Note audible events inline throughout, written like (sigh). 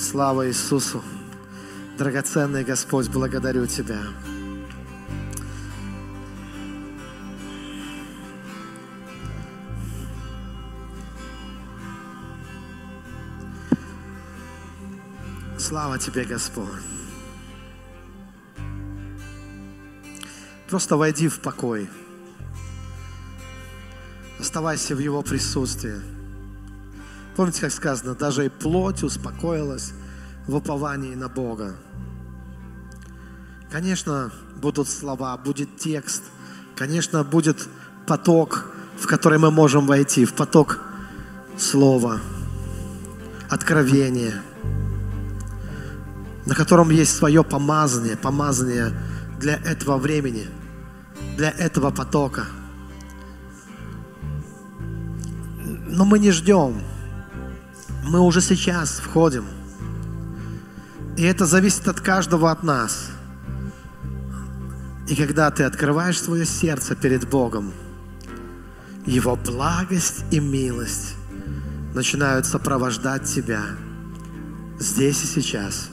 Слава Иисусу. Драгоценный Господь, благодарю Тебя. Слава Тебе, Господь. Просто войди в покой. Оставайся в Его присутствии. Помните, как сказано, даже и плоть успокоилась в уповании на Бога. Конечно, будут слова, будет текст, конечно, будет поток, в который мы можем войти, в поток слова, откровения, на котором есть свое помазание, помазание для этого времени, для этого потока. Но мы не ждем, мы уже сейчас входим. И это зависит от каждого от нас. И когда ты открываешь свое сердце перед Богом, Его благость и милость начинают сопровождать тебя здесь и сейчас.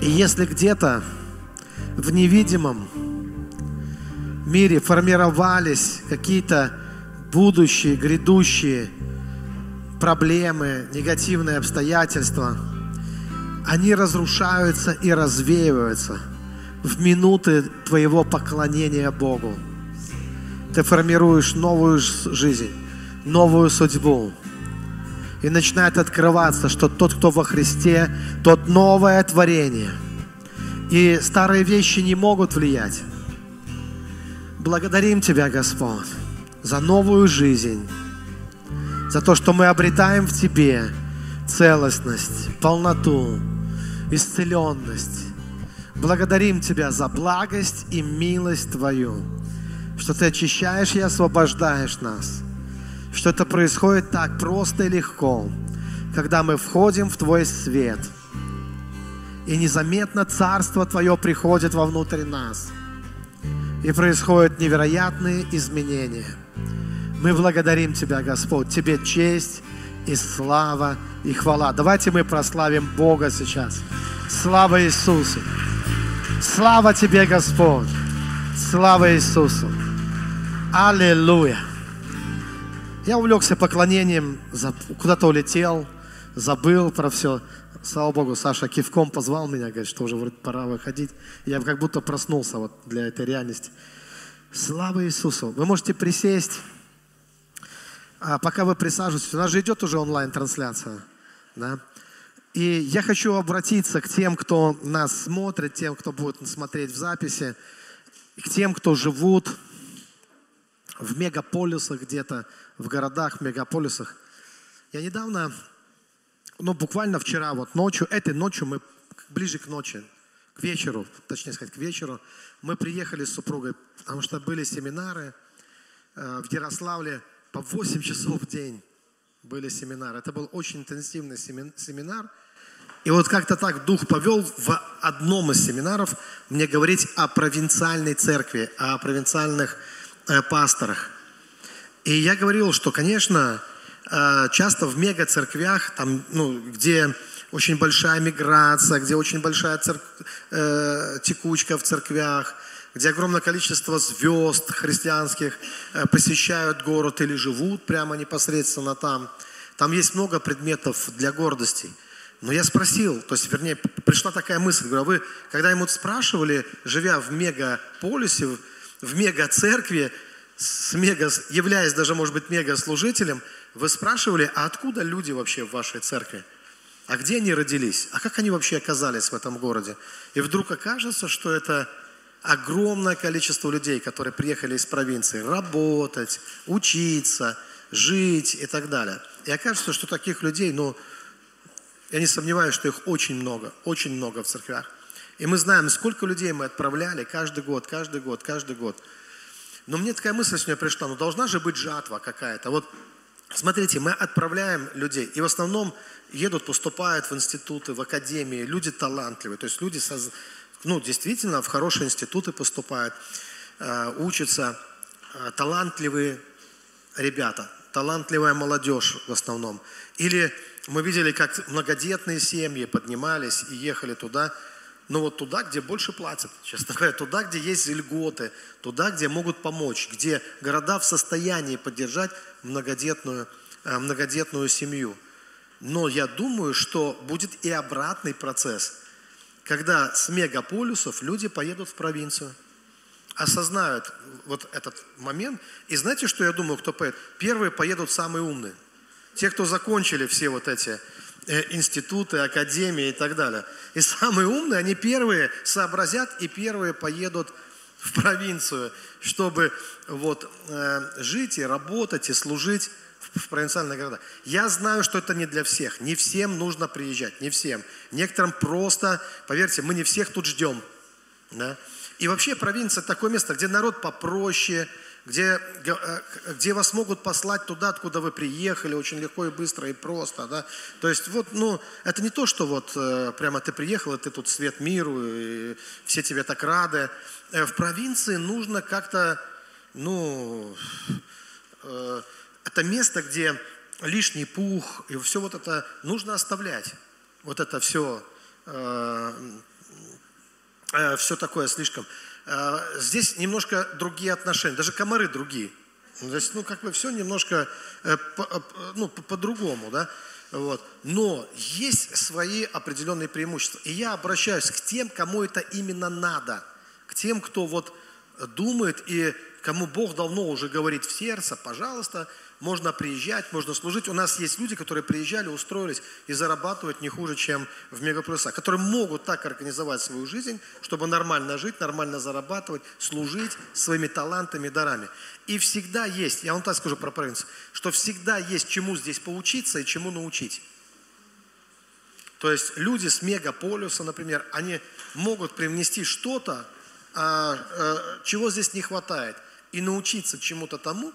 И если где-то в невидимом мире формировались какие-то будущие, грядущие проблемы, негативные обстоятельства, они разрушаются и развеиваются в минуты твоего поклонения Богу. Ты формируешь новую жизнь, новую судьбу. И начинает открываться, что тот, кто во Христе, тот новое творение. И старые вещи не могут влиять. Благодарим Тебя, Господь за новую жизнь, за то, что мы обретаем в Тебе целостность, полноту, исцеленность. Благодарим Тебя за благость и милость Твою, что Ты очищаешь и освобождаешь нас, что это происходит так просто и легко, когда мы входим в Твой свет, и незаметно Царство Твое приходит вовнутрь нас, и происходят невероятные изменения – мы благодарим Тебя, Господь. Тебе честь и слава и хвала. Давайте мы прославим Бога сейчас. Слава Иисусу. Слава Тебе, Господь. Слава Иисусу. Аллилуйя. Я увлекся поклонением, куда-то улетел, забыл про все. Слава Богу, Саша кивком позвал меня, говорит, что уже вроде пора выходить. Я как будто проснулся вот для этой реальности. Слава Иисусу. Вы можете присесть. А пока вы присаживаетесь, у нас же идет уже онлайн-трансляция. Да? И я хочу обратиться к тем, кто нас смотрит, тем, кто будет смотреть в записи, к тем, кто живут в мегаполисах где-то, в городах, в мегаполисах. Я недавно, ну буквально вчера, вот ночью, этой ночью мы ближе к ночи, к вечеру, точнее сказать, к вечеру, мы приехали с супругой, потому что были семинары э, в Ярославле, по 8 часов в день были семинары. Это был очень интенсивный семинар. И вот как-то так Дух повел в одном из семинаров мне говорить о провинциальной церкви, о провинциальных э, пасторах. И я говорил, что, конечно, э, часто в мега-церквях, там, ну, где очень большая миграция, где очень большая церк... э, текучка в церквях, где огромное количество звезд христианских э, посещают город или живут прямо непосредственно там. Там есть много предметов для гордости. Но я спросил, то есть, вернее, пришла такая мысль, говорю, а вы, когда ему спрашивали, живя в мегаполисе, в мега-церкви, с мега, являясь даже, может быть, мега-служителем, вы спрашивали, а откуда люди вообще в вашей церкви? А где они родились? А как они вообще оказались в этом городе? И вдруг окажется, что это огромное количество людей, которые приехали из провинции работать, учиться, жить и так далее. И окажется, что таких людей, ну, я не сомневаюсь, что их очень много, очень много в церквях. И мы знаем, сколько людей мы отправляли каждый год, каждый год, каждый год. Но мне такая мысль сегодня пришла, ну должна же быть жатва какая-то. Вот смотрите, мы отправляем людей, и в основном едут, поступают в институты, в академии, люди талантливые, то есть люди со, ну, действительно в хорошие институты поступают, э, учатся э, талантливые ребята. талантливая молодежь в основном. Или мы видели, как многодетные семьи поднимались и ехали туда, но вот туда, где больше платят, честно говоря, туда, где есть льготы, туда, где могут помочь, где города в состоянии поддержать многодетную, э, многодетную семью. Но я думаю, что будет и обратный процесс, когда с мегаполисов люди поедут в провинцию, осознают вот этот момент. И знаете, что я думаю, кто поедет? Первые поедут самые умные. Те, кто закончили все вот эти э, институты, академии и так далее. И самые умные, они первые сообразят и первые поедут в провинцию, чтобы вот э, жить и работать и служить в провинциальных городах. Я знаю, что это не для всех. Не всем нужно приезжать, не всем. Некоторым просто, поверьте, мы не всех тут ждем. Да? И вообще провинция такое место, где народ попроще, где, э, где вас могут послать туда, откуда вы приехали, очень легко и быстро и просто, да. То есть вот, ну, это не то, что вот э, прямо ты приехал, и ты тут свет миру, и все тебе так рады. Э, в провинции нужно как-то, ну, это место, где лишний пух и все вот это нужно оставлять. Вот это все, все такое слишком. Э, здесь немножко другие отношения, даже комары другие. Здесь, ну, как бы все немножко э, э, ну, по-другому, да. Вот. Но есть свои определенные преимущества. И я обращаюсь к тем, кому это именно надо. К тем, кто вот думает и кому Бог давно уже говорит в сердце, пожалуйста, можно приезжать, можно служить. У нас есть люди, которые приезжали, устроились и зарабатывают не хуже, чем в мегаполисах, которые могут так организовать свою жизнь, чтобы нормально жить, нормально зарабатывать, служить своими талантами, дарами. И всегда есть, я вам так скажу про провинцию, что всегда есть чему здесь поучиться и чему научить. То есть люди с мегаполиса, например, они могут привнести что-то, а, а, чего здесь не хватает, и научиться чему-то тому,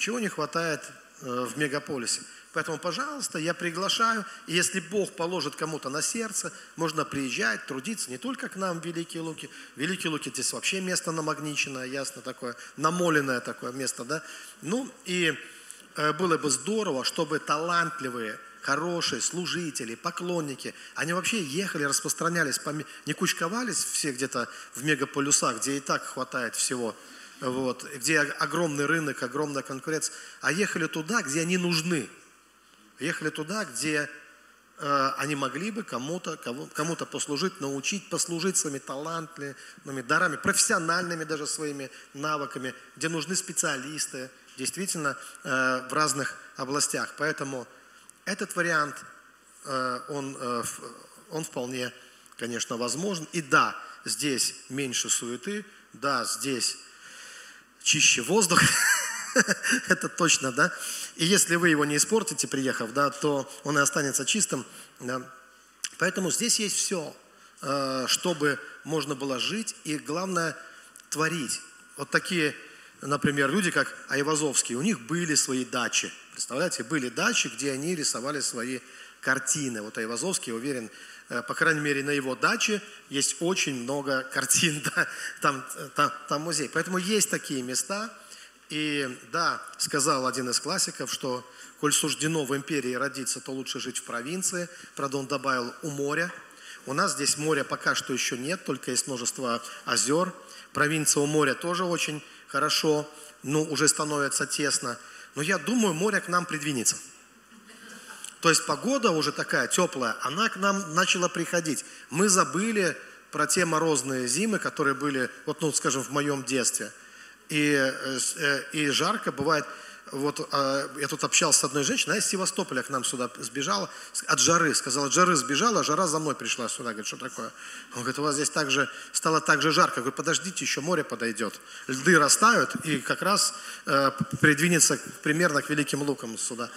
чего не хватает э, в мегаполисе. Поэтому, пожалуйста, я приглашаю, и если Бог положит кому-то на сердце, можно приезжать, трудиться не только к нам в Великие Луки. Великие Луки здесь вообще место намагниченное, ясно такое, намоленное такое место, да. Ну и э, было бы здорово, чтобы талантливые, хорошие служители, поклонники, они вообще ехали, распространялись, не кучковались все где-то в мегаполюсах, где и так хватает всего – вот, где огромный рынок, огромная конкуренция, а ехали туда, где они нужны. Ехали туда, где э, они могли бы кому-то кому, кому послужить, научить, послужить своими талантами, дарами, профессиональными даже своими навыками, где нужны специалисты, действительно э, в разных областях. Поэтому этот вариант, э, он, э, он вполне, конечно, возможен. И да, здесь меньше суеты, да, здесь чище воздух, (laughs) это точно, да. И если вы его не испортите, приехав, да, то он и останется чистым, да. Поэтому здесь есть все, э, чтобы можно было жить и, главное, творить. Вот такие, например, люди, как Айвазовский, у них были свои дачи. Представляете, были дачи, где они рисовали свои картины. Вот Айвазовский, уверен, по крайней мере, на его даче есть очень много (laughs) картин, да, там, там, там музей. Поэтому есть такие места. И да, сказал один из классиков, что коль суждено в империи родиться, то лучше жить в провинции. Правда, он добавил у моря. У нас здесь моря пока что еще нет, только есть множество озер. Провинция у моря тоже очень хорошо, но уже становится тесно. Но я думаю, море к нам придвинется. То есть погода уже такая теплая, она к нам начала приходить. Мы забыли про те морозные зимы, которые были, вот, ну, скажем, в моем детстве. И, э, э, и жарко бывает. Вот э, я тут общался с одной женщиной, она из Севастополя к нам сюда сбежала от жары. Сказала, от жары сбежала, жара за мной пришла сюда. Говорит, что такое? Он говорит, у вас здесь так же, стало так же жарко. Я говорю, подождите, еще море подойдет. Льды растают, и как раз э, придвинется примерно к Великим Лукам сюда.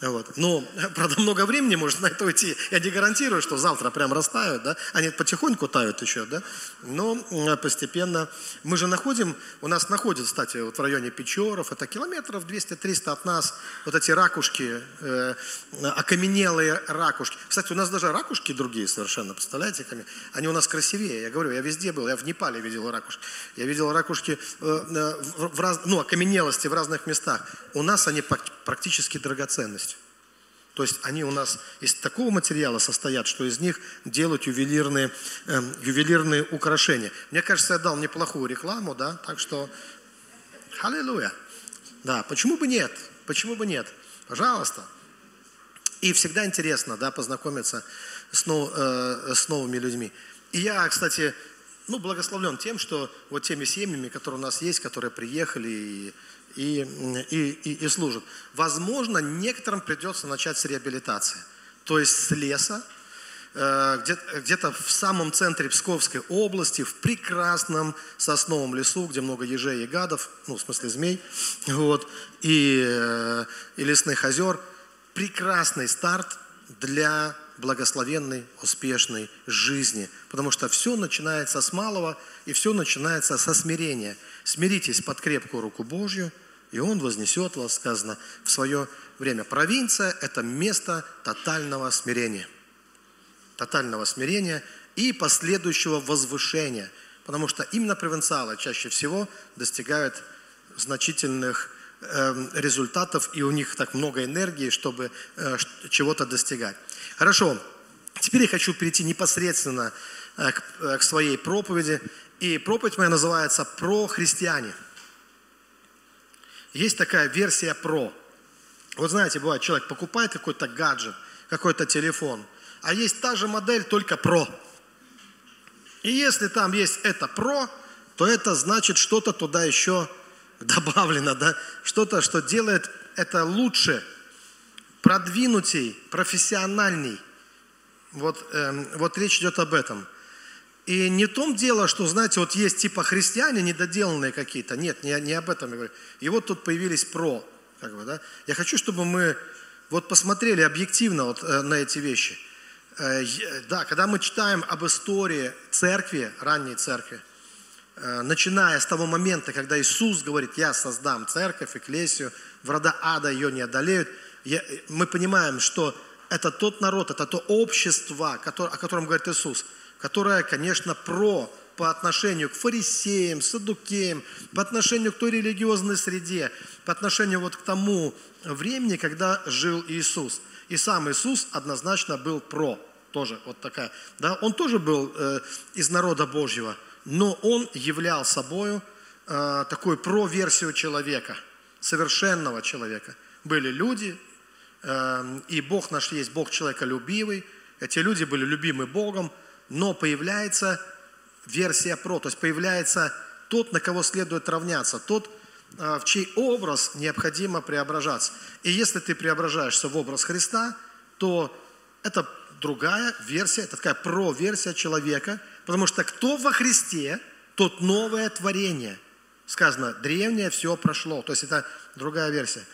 Вот. Ну, (laughs) правда, много времени может на это уйти. Я не гарантирую, что завтра прям растают, да? Они потихоньку тают еще, да? Но постепенно. Мы же находим, у нас находится, кстати, вот в районе Печоров, это километров 200 200-300 от нас вот эти ракушки, э, окаменелые ракушки. Кстати, у нас даже ракушки другие совершенно, представляете? Они у нас красивее. Я говорю, я везде был, я в Непале видел ракушки. Я видел ракушки э, э, в, в раз, ну, окаменелости в разных местах. У нас они практически драгоценность. То есть они у нас из такого материала состоят, что из них делают ювелирные, э, ювелирные украшения. Мне кажется, я дал неплохую рекламу, да, так что аллилуйя. Да, почему бы нет? Почему бы нет? Пожалуйста. И всегда интересно, да, познакомиться с, нов, э, с новыми людьми. И я, кстати, ну, благословлен тем, что вот теми семьями, которые у нас есть, которые приехали и и, и, и, и служат. Возможно, некоторым придется начать с реабилитации, то есть с леса, э, где-то, где-то в самом центре Псковской области, в прекрасном сосновом лесу, где много ежей и гадов, ну, в смысле змей, (laughs) вот, и, э, и лесных озер. Прекрасный старт для благословенной, успешной жизни. Потому что все начинается с малого, и все начинается со смирения – Смиритесь под крепкую руку Божью, и Он вознесет вас, сказано, в свое время. Провинция – это место тотального смирения. Тотального смирения и последующего возвышения. Потому что именно провинциалы чаще всего достигают значительных результатов, и у них так много энергии, чтобы э, чего-то достигать. Хорошо, теперь я хочу перейти непосредственно э, э, к своей проповеди. И проповедь моя называется «Про христиане». Есть такая версия «Про». Вот знаете, бывает, человек покупает какой-то гаджет, какой-то телефон, а есть та же модель, только «Про». И если там есть это «Про», то это значит что-то туда еще (laughs) добавлено, да? Что-то, что делает это лучше, продвинутей, профессиональней. Вот, эм, вот речь идет об этом – и не в том дело, что, знаете, вот есть типа христиане недоделанные какие-то. Нет, не, не об этом я говорю. И вот тут появились про. Как бы, да? Я хочу, чтобы мы вот посмотрели объективно вот, э, на эти вещи. Э, да, когда мы читаем об истории церкви, ранней церкви, э, начиная с того момента, когда Иисус говорит, я создам церковь, эклесию, врата ада ее не одолеют, я, мы понимаем, что это тот народ, это то общество, который, о котором говорит Иисус – которая, конечно, про по отношению к фарисеям, садукеям, по отношению к той религиозной среде, по отношению вот к тому времени, когда жил Иисус. И сам Иисус однозначно был про, тоже вот такая, да, он тоже был э, из народа Божьего, но он являл собою э, такую про-версию человека, совершенного человека. Были люди, э, и Бог наш есть Бог человеколюбивый, эти люди были любимы Богом, но появляется версия про, то есть появляется тот, на кого следует равняться, тот, а, в чей образ необходимо преображаться. И если ты преображаешься в образ Христа, то это другая версия, это такая про-версия человека, потому что кто во Христе, тот новое творение. Сказано, древнее все прошло, то есть это другая версия.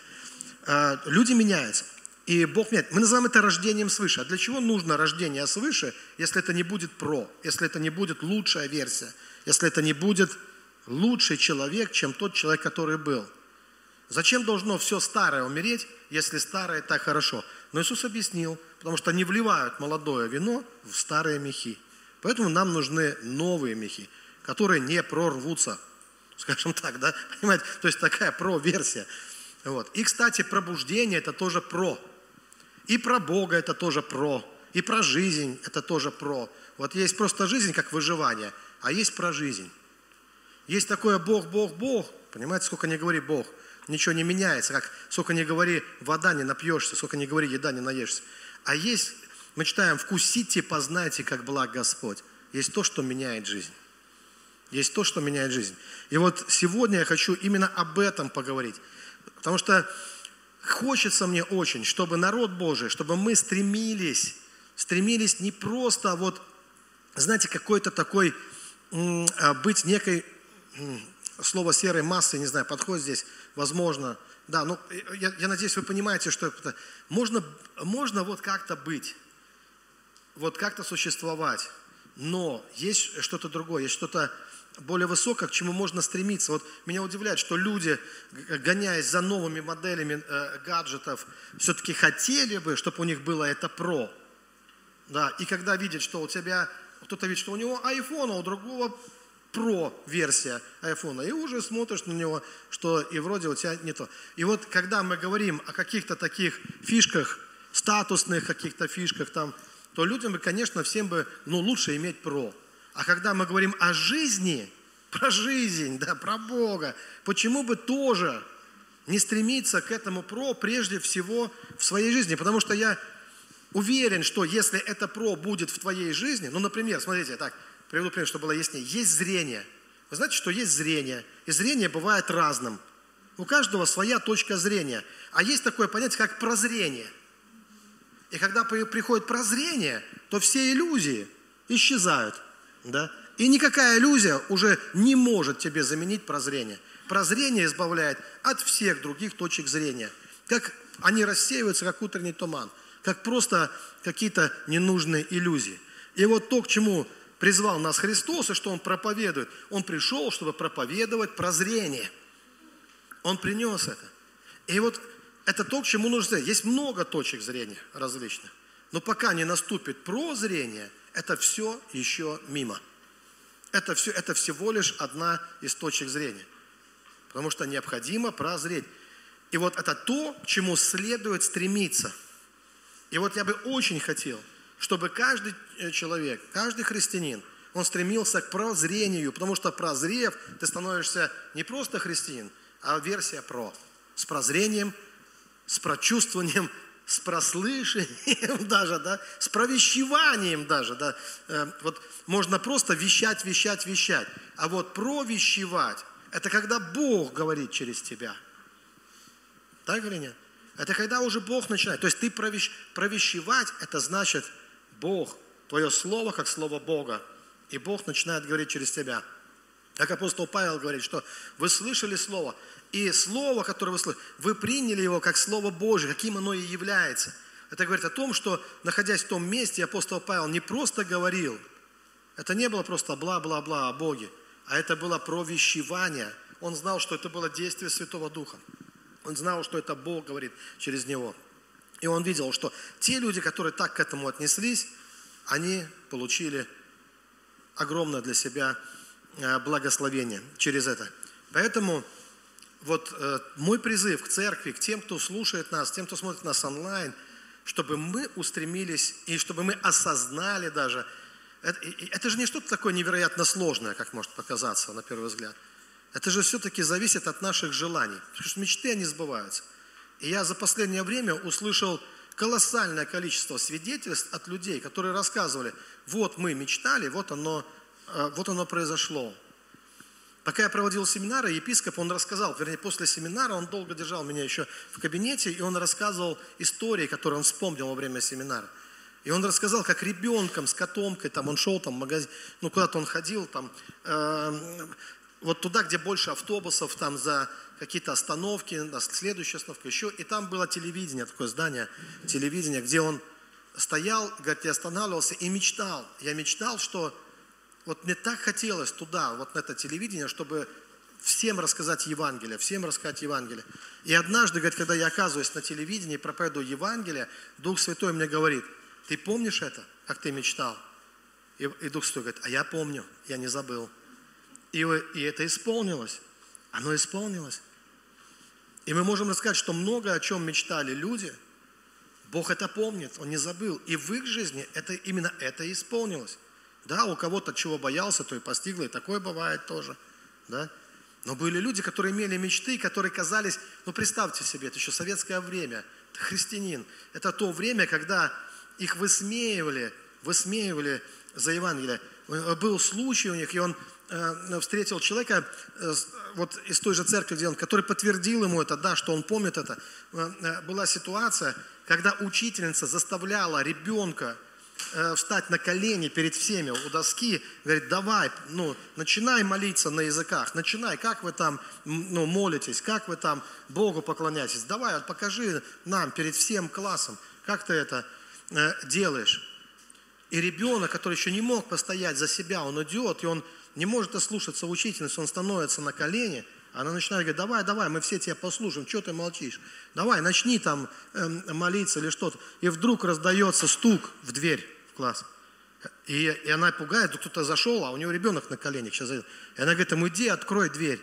А, люди меняются. И Бог меняет. Мы называем это рождением свыше. А для чего нужно рождение свыше, если это не будет про, если это не будет лучшая версия, если это не будет лучший человек, чем тот человек, который был? Зачем должно все старое умереть, если старое так хорошо? Но Иисус объяснил, потому что не вливают молодое вино в старые мехи. Поэтому нам нужны новые мехи, которые не прорвутся. (laughs) Скажем так, да? Понимаете? То есть такая про-версия. Вот. И, кстати, пробуждение – это тоже про. И про Бога это тоже про. И про жизнь это тоже про. Вот есть просто жизнь как выживание, а есть про жизнь. Есть такое Бог, Бог, Бог. Понимаете, сколько не говори Бог, ничего не меняется. Как сколько не говори вода, не напьешься, сколько не говори еда, не наешься. А есть, мы читаем, вкусите, познайте, как благ Господь. Есть то, что меняет жизнь. Есть то, что меняет жизнь. И вот сегодня я хочу именно об этом поговорить. Потому что хочется мне очень, чтобы народ Божий, чтобы мы стремились, стремились не просто вот, знаете, какой-то такой, а, быть некой, слово серой массы, не знаю, подходит здесь, возможно, да, ну, я, я надеюсь, вы понимаете, что это, можно, можно вот как-то быть, вот как-то существовать, но есть что-то другое, есть что-то более высокое, к чему можно стремиться. Вот меня удивляет, что люди, гоняясь за новыми моделями э, гаджетов, все-таки хотели бы, чтобы у них было это про. Да, и когда видят, что у тебя, кто-то видит, что у него iPhone, а у другого про версия iPhone, и уже смотришь на него, что и вроде у тебя не то. И вот когда мы говорим о каких-то таких фишках, статусных каких-то фишках там, то людям, конечно, всем бы, ну, лучше иметь про. А когда мы говорим о жизни, (laughs) про жизнь, да, про Бога, почему бы тоже не стремиться к этому про прежде всего в своей жизни? Потому что я уверен, что если это про будет в твоей жизни, ну, например, смотрите, так, приведу пример, чтобы было яснее. Есть зрение. Вы знаете, что есть зрение. И зрение бывает разным. У каждого своя точка зрения. А есть такое понятие, как прозрение. И когда приходит прозрение, то все иллюзии исчезают. Да? И никакая иллюзия уже не может тебе заменить прозрение. Прозрение избавляет от всех других точек зрения. Как они рассеиваются, как утренний туман, как просто какие-то ненужные иллюзии. И вот то, к чему призвал нас Христос, и что Он проповедует, Он пришел, чтобы проповедовать прозрение. Он принес это. И вот это то, к чему нужно зрение. Есть много точек зрения различных. Но пока не наступит прозрение, это все еще мимо. Это, все, это всего лишь одна из точек зрения. Потому что необходимо прозреть. И вот это то, к чему следует стремиться. И вот я бы очень хотел, чтобы каждый э, человек, каждый христианин, он стремился к прозрению, потому что прозрев, ты становишься не просто христианин, а версия про. С прозрением, с прочувствованием, с прослышанием (laughs) даже, да, с провещеванием даже, да. Э, вот можно просто вещать, вещать, вещать. А вот провещевать, это когда Бог говорит через тебя. Так или нет? Это когда уже Бог начинает. То есть ты провещ... провещевать, это значит Бог, твое слово как слово Бога. И Бог начинает говорить через тебя. Как апостол Павел говорит, что вы слышали слово, и слово, которое вы слышали, вы приняли его как слово Божье, каким оно и является. Это говорит о том, что, находясь в том месте, апостол Павел не просто говорил, это не было просто бла-бла-бла о Боге, а это было провещевание. Он знал, что это было действие Святого Духа. Он знал, что это Бог говорит через него. И он видел, что те люди, которые так к этому отнеслись, они получили огромное для себя э, благословение через это. Поэтому вот э, мой призыв к церкви, к тем, кто слушает нас, тем, кто смотрит нас онлайн, чтобы мы устремились и чтобы мы осознали даже, это, это же не что-то такое невероятно сложное, как может показаться на первый взгляд. Это же все-таки зависит от наших желаний. Потому что мечты, они сбываются. И я за последнее время услышал колоссальное количество свидетельств от людей, которые рассказывали, вот мы мечтали, вот оно, э, вот оно произошло. Пока я проводил семинары, епископ, он рассказал, вернее, после семинара, он долго держал меня еще в кабинете, и он рассказывал истории, которые он вспомнил во время семинара. И он рассказал, как ребенком с котомкой, там он шел, там в магазин, ну куда-то он ходил, там, э, вот туда, где больше автобусов, там за какие-то остановки, на следующую остановку еще, и там было телевидение, такое здание телевидения, где он стоял, говорит, я останавливался и мечтал. Я мечтал, что вот мне так хотелось туда, вот на это телевидение, чтобы всем рассказать Евангелие, всем рассказать Евангелие. И однажды, говорит, когда я оказываюсь на телевидении, проповедую Евангелие, Дух Святой мне говорит, ты помнишь это, как ты мечтал? И, и Дух Святой говорит, а я помню, я не забыл. И, и это исполнилось. Оно исполнилось. И мы можем рассказать, что много о чем мечтали люди, Бог это помнит, Он не забыл. И в их жизни это, именно это исполнилось. Да, у кого-то чего боялся, то и постигло, и такое бывает тоже. Да? Но были люди, которые имели мечты, которые казались, ну представьте себе, это еще советское время, это христианин. Это то время, когда их высмеивали, высмеивали за Евангелие. Э, был случай у них, и он э, встретил человека э, вот из той же церкви, где он, который подтвердил ему это, да, что он помнит это. Была ситуация, когда учительница заставляла ребенка встать на колени перед всеми у доски, говорит, давай, ну, начинай молиться на языках, начинай, как вы там, ну, молитесь, как вы там Богу поклоняетесь, давай, покажи нам перед всем классом, как ты это э, делаешь. И ребенок, который еще не мог постоять за себя, он идет, и он не может ослушаться учительницы, он становится на колени, она начинает говорить, давай, давай, мы все тебя послушаем, что ты молчишь? Давай, начни там э, молиться или что-то. И вдруг раздается стук в дверь в класс. И, и она пугает, кто-то зашел, а у него ребенок на коленях сейчас. И она говорит ему, иди, открой дверь.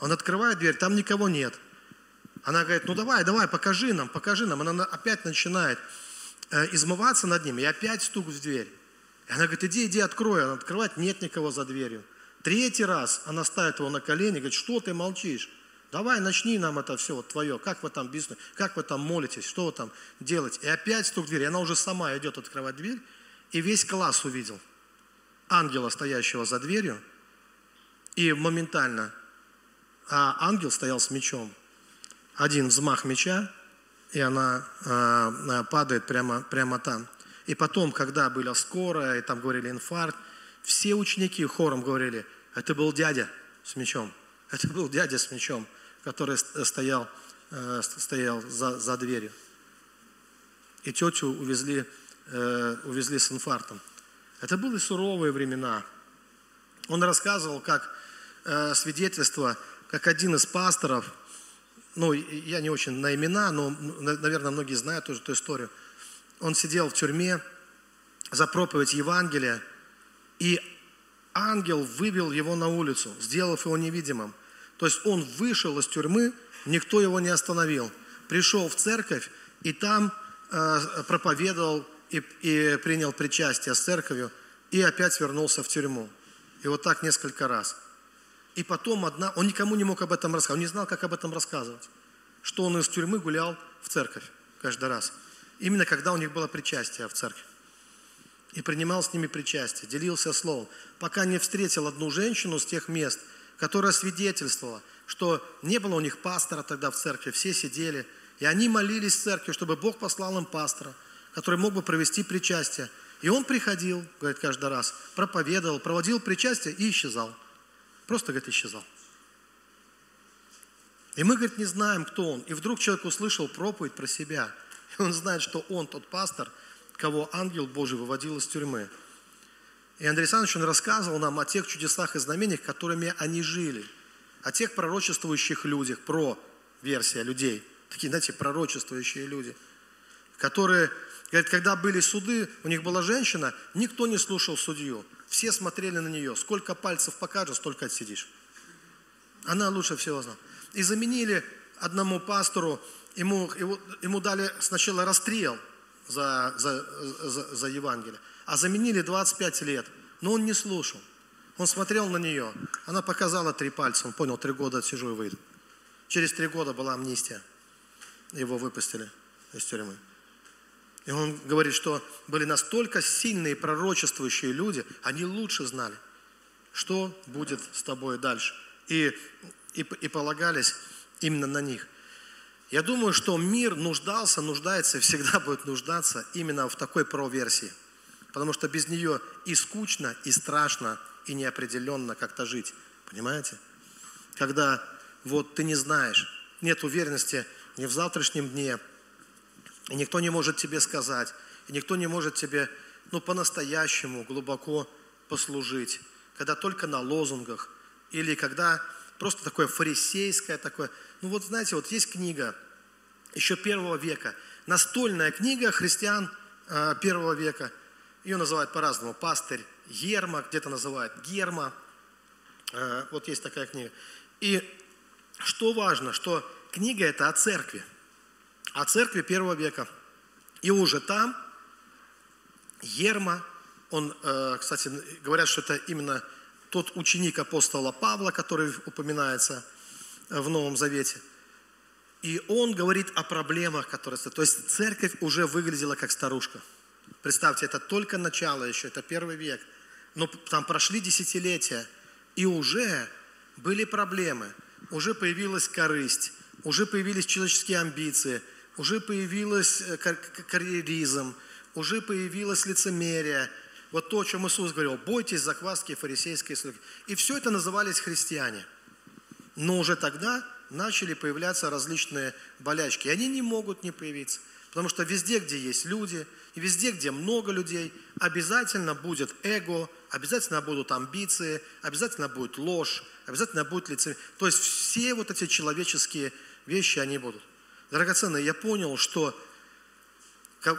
Он открывает дверь, там никого нет. Она говорит, ну давай, давай, покажи нам, покажи нам. Она опять начинает э, измываться над ним, и опять стук в дверь. И она говорит, иди, иди, открой. Она открывает, нет никого за дверью. Третий раз она ставит его на колени, говорит, что ты молчишь? Давай, начни нам это все вот твое. Как вы там бизнес, как вы там молитесь, что вы там делаете? И опять стук в дверь. Она уже сама идет открывать дверь, и весь класс увидел ангела, стоящего за дверью, и моментально а ангел стоял с мечом. Один взмах меча, и она э, падает прямо, прямо там. И потом, когда была скорая, и там говорили инфаркт, все ученики хором говорили, это был дядя с мечом. Это был дядя с мечом, который стоял, э, стоял за, за дверью. И тетю увезли, э, увезли с инфарктом. Это были суровые времена. Он рассказывал, как э, свидетельство, как один из пасторов, ну, я не очень на имена, но, наверное, многие знают тоже эту историю. Он сидел в тюрьме за проповедь Евангелия, и ангел вывел его на улицу, сделав его невидимым. То есть он вышел из тюрьмы, никто его не остановил. Пришел в церковь, и там э, проповедовал и, и принял причастие с церковью, и опять вернулся в тюрьму. И вот так несколько раз. И потом одна, он никому не мог об этом рассказывать, он не знал, как об этом рассказывать, что он из тюрьмы гулял в церковь каждый раз. Именно когда у них было причастие в церкви. И принимал с ними причастие, делился словом, пока не встретил одну женщину с тех мест, которая свидетельствовала, что не было у них пастора тогда в церкви, все сидели, и они молились в церкви, чтобы Бог послал им пастора – который мог бы провести причастие. И он приходил, говорит, каждый раз, проповедовал, проводил причастие и исчезал. Просто, говорит, исчезал. И мы, говорит, не знаем, кто он. И вдруг человек услышал проповедь про себя. И он знает, что он тот пастор, кого ангел Божий выводил из тюрьмы. И Андрей Александрович, он рассказывал нам о тех чудесах и знамениях, которыми они жили. О тех пророчествующих людях, про версия людей. Такие, знаете, пророчествующие люди, которые Говорит, когда были суды, у них была женщина, никто не слушал судью. Все смотрели на нее. Сколько пальцев покажешь, столько отсидишь. Она лучше всего знала. И заменили одному пастору, ему, ему, ему дали сначала расстрел за, за, за, за Евангелие, а заменили 25 лет. Но он не слушал. Он смотрел на нее. Она показала три пальца. Он понял, три года отсижу и выйду. Через три года была амнистия. Его выпустили из тюрьмы. И он говорит, что были настолько сильные пророчествующие люди, они лучше знали, что будет с тобой дальше. И, и, и полагались именно на них. Я думаю, что мир нуждался, нуждается и всегда будет нуждаться именно в такой проверсии. Потому что без нее и скучно, и страшно, и неопределенно как-то жить. Понимаете? Когда вот ты не знаешь, нет уверенности ни в завтрашнем дне, и никто не может тебе сказать, и никто не может тебе ну, по-настоящему глубоко послужить, когда только на лозунгах, или когда просто такое фарисейское, такое. Ну вот знаете, вот есть книга еще первого века, настольная книга христиан э, первого века, ее называют по-разному, пастырь Герма, где-то называют Герма, э, вот есть такая книга. И что важно, что книга это о церкви – о церкви первого века. И уже там Ерма, он, э, кстати, говорят, что это именно тот ученик апостола Павла, который упоминается в Новом Завете. И он говорит о проблемах, которые... То есть церковь уже выглядела как старушка. Представьте, это только начало еще, это первый век. Но там прошли десятилетия, и уже были проблемы. Уже появилась корысть, уже появились человеческие амбиции – уже появилась э, карьеризм, уже появилось лицемерие. Вот то, о чем Иисус говорил, бойтесь закваски фарисейской слуги. И все это назывались христиане. Но уже тогда начали появляться различные болячки. И они не могут не появиться. Потому что везде, где есть люди, и везде, где много людей, обязательно будет эго, обязательно будут амбиции, обязательно будет ложь, обязательно будет лицемерие. То есть все вот эти человеческие вещи, они будут. Драгоценные, я понял, что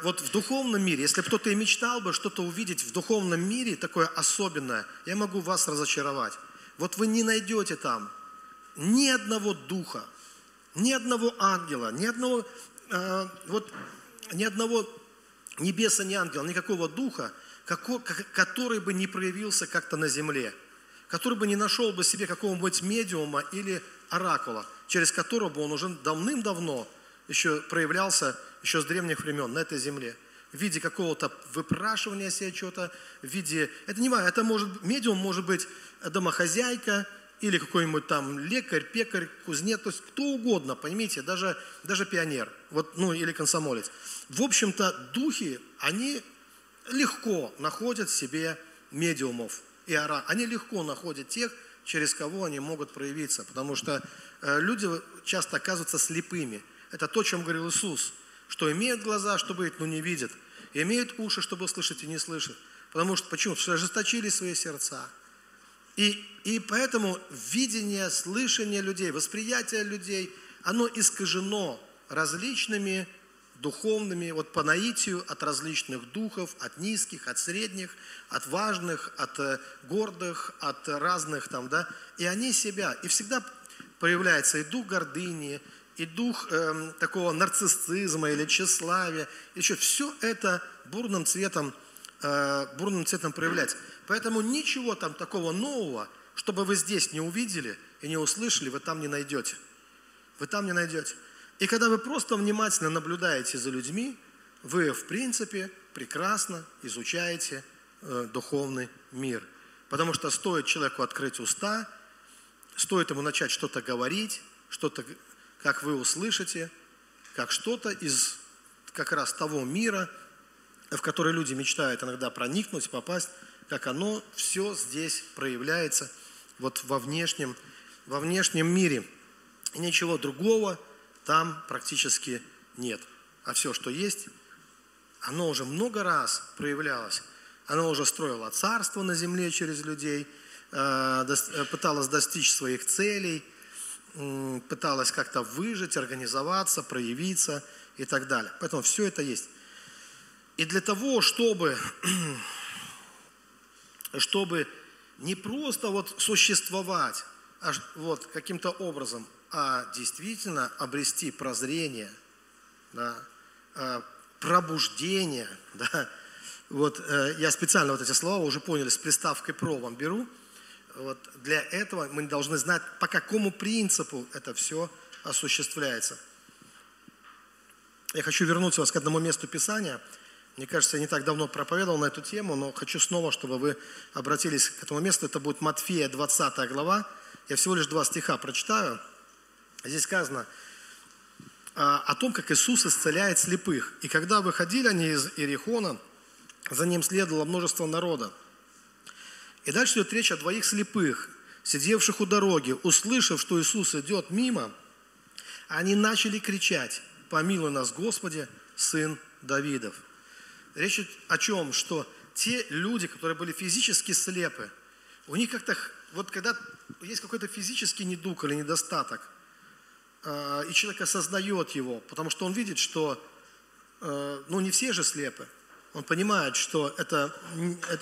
вот в духовном мире, если кто-то и мечтал бы что-то увидеть в духовном мире, такое особенное, я могу вас разочаровать. Вот вы не найдете там ни одного духа, ни одного ангела, ни одного а, вот ни одного небеса, ни ангела, никакого духа, который бы не проявился как-то на земле, который бы не нашел бы себе какого-нибудь медиума или оракула, через которого бы он уже давным-давно еще проявлялся, еще с древних времен на этой земле. В виде какого-то выпрашивания себе чего-то, в виде, это не важно, это может, медиум может быть домохозяйка, или какой-нибудь там лекарь, пекарь, кузнец, то есть кто угодно, понимаете, даже, даже пионер, вот, ну или комсомолец. В общем-то, духи, они легко находят себе медиумов и ора. Они легко находят тех, через кого они могут проявиться, потому что э, люди часто оказываются слепыми. Это то, о чем говорил Иисус, что имеют глаза, чтобы видеть, но не видят, имеют уши, чтобы слышать и не слышат. Потому что, почему? Потому что ожесточили свои сердца. И, и поэтому видение, слышание людей, восприятие людей, оно искажено различными духовными, вот по наитию от различных духов, от низких, от средних, от важных, от э, гордых, от разных там, да, и они себя, и всегда проявляется и дух гордыни, и дух э, такого нарциссизма или тщеславия, еще все это бурным цветом, э, бурным цветом проявляется. Поэтому ничего там такого нового, чтобы вы здесь не увидели и не услышали, вы там не найдете. Вы там не найдете. И когда вы просто внимательно наблюдаете за людьми, вы, в принципе, прекрасно изучаете э, духовный мир. Потому что стоит человеку открыть уста, стоит ему начать что-то говорить, что-то, как вы услышите, как что-то из как раз того мира, в который люди мечтают иногда проникнуть, попасть, как оно все здесь проявляется вот во внешнем, во внешнем мире. И ничего другого там практически нет. А все, что есть, оно уже много раз проявлялось. Оно уже строило царство на земле через людей, э, э, пыталось достичь своих целей, пыталось как-то выжить, организоваться, проявиться и так далее. Поэтому все это есть. И для того, чтобы (clears throat) чтобы не просто вот существовать а вот каким-то образом, а действительно обрести прозрение, да, а, пробуждение, (laughs) да. Вот э, я специально вот эти слова уже поняли с приставкой про вам беру. Вот для этого мы должны знать, по какому принципу это все осуществляется. Я хочу вернуться вас к одному месту Писания – мне кажется, я не так давно проповедовал на эту тему, но хочу снова, чтобы вы обратились к этому месту. Это будет Матфея, 20 глава. Я всего лишь два стиха прочитаю. Здесь сказано а, о том, как Иисус исцеляет слепых. «И когда выходили они из Иерихона, за ним следовало множество народа. И дальше идет речь о двоих слепых, сидевших у дороги, услышав, что Иисус идет мимо, они начали кричать, «Помилуй нас, Господи, Сын Давидов». Речь о чем? Что те люди, которые были физически слепы, у них как-то, вот когда есть какой-то физический недуг или недостаток, а, и человек осознает его, потому что он видит, что, а, ну, не все же слепы. Он понимает, что это,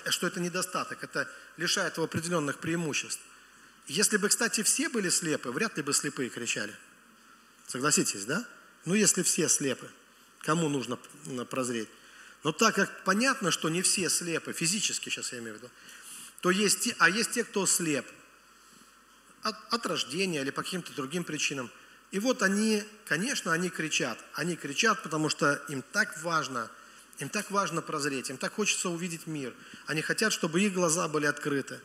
что это недостаток, это лишает его определенных преимуществ. Если бы, кстати, все были слепы, вряд ли бы слепые кричали. Согласитесь, да? Ну, если все слепы, кому нужно прозреть? Но так как понятно, что не все слепы, физически сейчас я имею в виду, то есть те, а есть те, кто слеп от, от рождения или по каким-то другим причинам. И вот они, конечно, они кричат. Они кричат, потому что им так важно, им так важно прозреть, им так хочется увидеть мир. Они хотят, чтобы их глаза были открыты.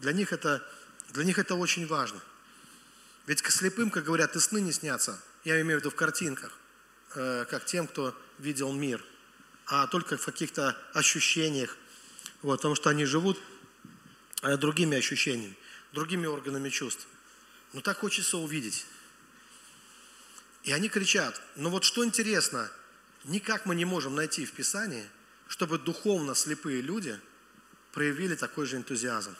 Для них это, для них это очень важно. Ведь к слепым, как говорят, и сны не снятся. Я имею в виду в картинках, э, как тем, кто видел мир – а только в каких-то ощущениях, вот, потому что они живут э, другими ощущениями, другими органами чувств. Но так хочется увидеть. И они кричат. Но вот что интересно, никак мы не можем найти в Писании, чтобы духовно слепые люди проявили такой же энтузиазм.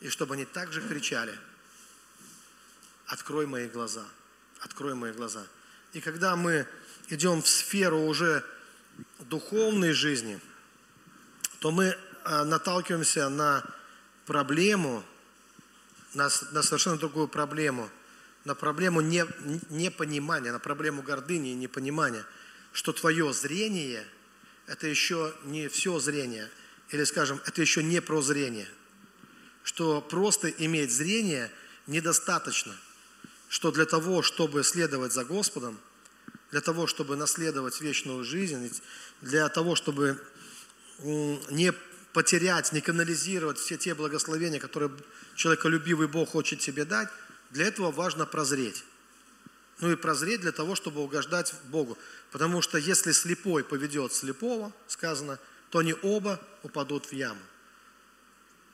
И чтобы они также кричали, открой мои глаза, открой мои глаза. И когда мы идем в сферу уже духовной жизни, то мы э, наталкиваемся на проблему, на, на совершенно другую проблему, на проблему не, непонимания, на проблему гордыни и непонимания, что твое зрение – это еще не все зрение, или, скажем, это еще не про зрение, что просто иметь зрение недостаточно, что для того, чтобы следовать за Господом, для того, чтобы наследовать вечную жизнь, для того, чтобы не потерять, не канализировать все те благословения, которые человеколюбивый Бог хочет тебе дать, для этого важно прозреть. Ну и прозреть для того, чтобы угождать Богу. Потому что если слепой поведет слепого, сказано, то они оба упадут в яму.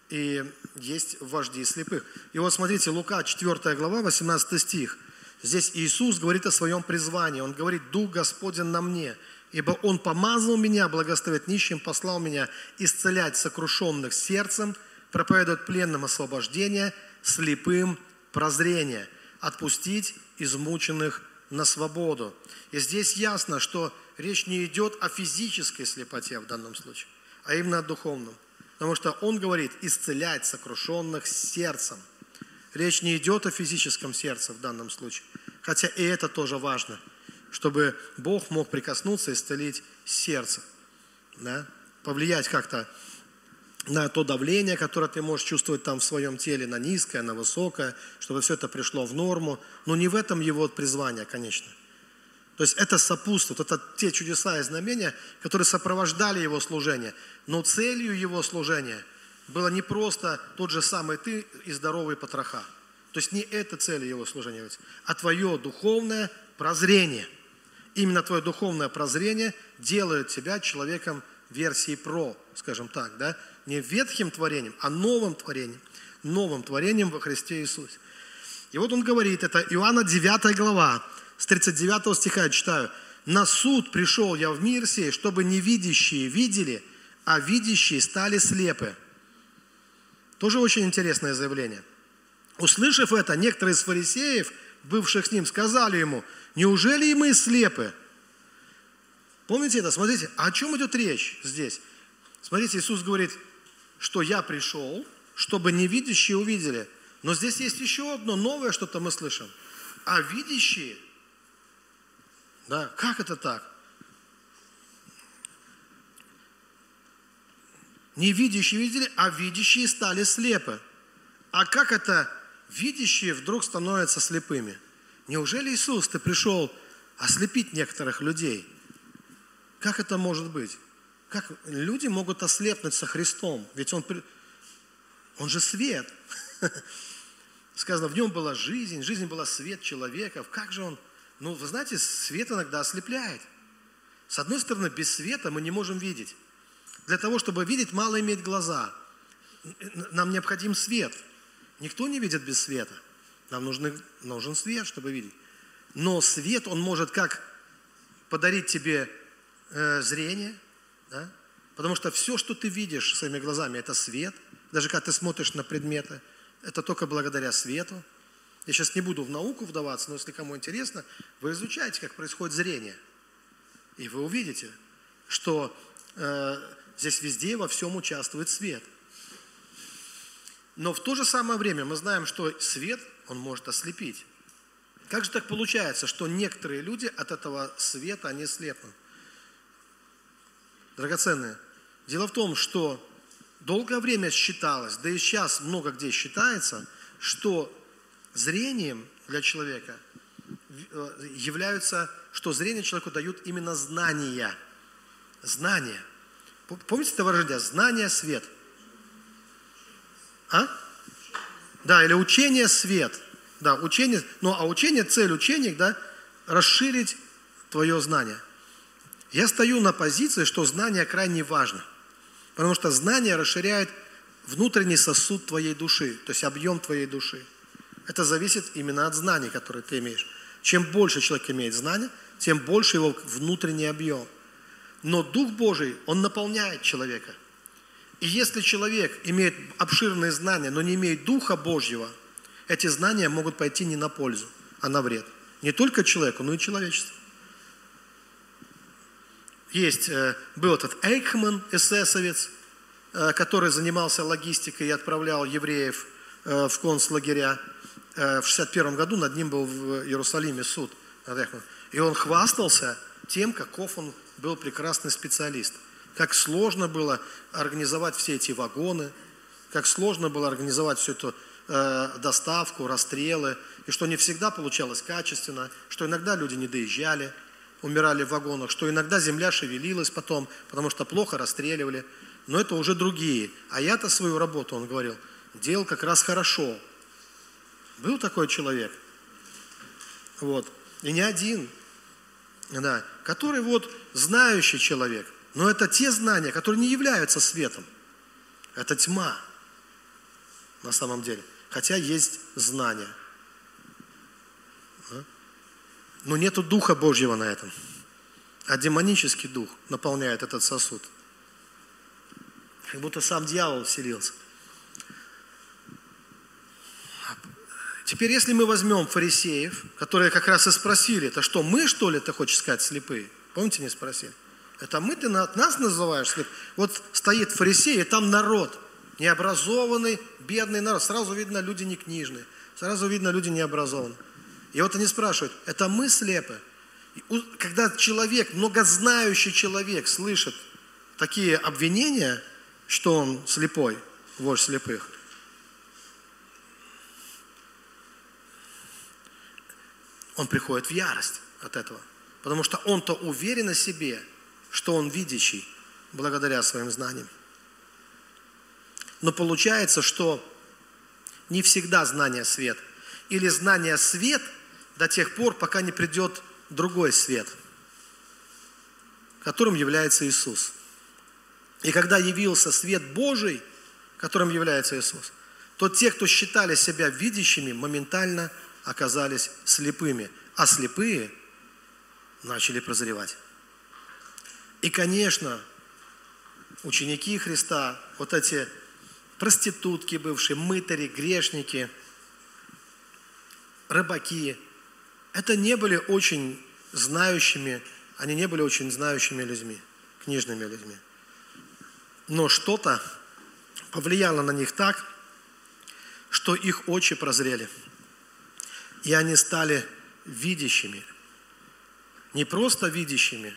И есть вожди слепых. И вот смотрите, Лука, 4 глава, 18 стих. Здесь Иисус говорит о своем призвании. Он говорит, «Дух Господен на мне, ибо Он помазал меня благословить нищим, послал меня исцелять сокрушенных сердцем, проповедовать пленным освобождение, слепым прозрение, отпустить измученных на свободу». И здесь ясно, что речь не идет о физической слепоте в данном случае, а именно о духовном. Потому что он говорит исцелять сокрушенных сердцем. Речь не идет о физическом сердце в данном случае. Хотя и это тоже важно – чтобы Бог мог прикоснуться и исцелить сердце, да? повлиять как-то на то давление, которое ты можешь чувствовать там в своем теле, на низкое, на высокое, чтобы все это пришло в норму. Но не в этом его призвание, конечно. То есть это сопутствует, это те чудеса и знамения, которые сопровождали его служение. Но целью его служения было не просто тот же самый ты и здоровый потроха. То есть не это цель его служения, а твое духовное прозрение – именно твое духовное прозрение делает тебя человеком версии про, скажем так, да, не ветхим творением, а новым творением, новым творением во Христе Иисусе. И вот он говорит, это Иоанна 9 глава, с 39 стиха я читаю, «На суд пришел я в мир сей, чтобы невидящие видели, а видящие стали слепы». Тоже очень интересное заявление. Услышав это, некоторые из фарисеев, бывших с ним, сказали ему – Неужели и мы слепы? Помните это? Смотрите, о чем идет речь здесь? Смотрите, Иисус говорит, что я пришел, чтобы невидящие увидели. Но здесь есть еще одно новое что-то мы слышим. А видящие, да, как это так? Невидящие видели, а видящие стали слепы. А как это видящие вдруг становятся слепыми? Неужели Иисус, ты пришел ослепить некоторых людей? Как это может быть? Как люди могут ослепнуть со Христом? Ведь Он, он же свет. (laughs) Сказано, в нем была жизнь, жизнь была свет человеков. Как же он? Ну, вы знаете, свет иногда ослепляет. С одной стороны, без света мы не можем видеть. Для того, чтобы видеть, мало иметь глаза. Нам необходим свет. Никто не видит без света. Нам нужны, нужен свет, чтобы видеть. Но свет, он может как подарить тебе э, зрение, да? потому что все, что ты видишь своими глазами, это свет. Даже когда ты смотришь на предметы, это только благодаря свету. Я сейчас не буду в науку вдаваться, но если кому интересно, вы изучаете, как происходит зрение. И вы увидите, что э, здесь везде во всем участвует свет. Но в то же самое время мы знаем, что свет он может ослепить. Как же так получается, что некоторые люди от этого света, они слепнут? Драгоценные, дело в том, что долгое время считалось, да и сейчас много где считается, что зрением для человека э, являются, что зрение человеку дают именно знания. Знания. Помните это выражение? Знание – свет. А? Да, или учение – свет. Да, учение, ну а учение, цель учения, да, расширить твое знание. Я стою на позиции, что знание крайне важно. Потому что знание расширяет внутренний сосуд твоей души, то есть объем твоей души. Это зависит именно от знаний, которые ты имеешь. Чем больше человек имеет знания, тем больше его внутренний объем. Но Дух Божий, он наполняет человека. И если человек имеет обширные знания, но не имеет Духа Божьего, эти знания могут пойти не на пользу, а на вред. Не только человеку, но и человечеству. Есть, э, был этот Эйхман, эсэсовец, э, который занимался логистикой и отправлял евреев э, в концлагеря. В 61 году над ним был в Иерусалиме суд. И он хвастался тем, каков он был прекрасный специалист. Как сложно было организовать все эти вагоны, как сложно было организовать всю эту э, доставку, расстрелы, и что не всегда получалось качественно, что иногда люди не доезжали, умирали в вагонах, что иногда земля шевелилась потом, потому что плохо расстреливали. Но это уже другие. А я-то свою работу, он говорил, делал как раз хорошо. Был такой человек. Вот. И не один. Да. Который вот знающий человек. Но это те знания, которые не являются светом. Это тьма на самом деле. Хотя есть знания. Но нету Духа Божьего на этом. А демонический дух наполняет этот сосуд. Как будто сам дьявол вселился. Теперь, если мы возьмем фарисеев, которые как раз и спросили, это что, мы что ли, ты хочешь сказать, слепые? Помните, не спросили? Это мы, ты нас называешь слеп? Вот стоит фарисей, и там народ, необразованный, бедный народ. Сразу видно, люди не книжные. Сразу видно, люди необразованные. И вот они спрашивают, это мы слепы? Когда человек, многознающий человек слышит такие обвинения, что он слепой, вождь слепых, он приходит в ярость от этого. Потому что он-то уверен о себе, что он видящий, благодаря своим знаниям. Но получается, что не всегда знание свет. Или знание свет до тех пор, пока не придет другой свет, которым является Иисус. И когда явился свет Божий, которым является Иисус, то те, кто считали себя видящими, моментально оказались слепыми, а слепые начали прозревать. И, конечно, ученики Христа, вот эти проститутки бывшие, мытари, грешники, рыбаки, это не были очень знающими, они не были очень знающими людьми, книжными людьми. Но что-то повлияло на них так, что их очи прозрели. И они стали видящими. Не просто видящими,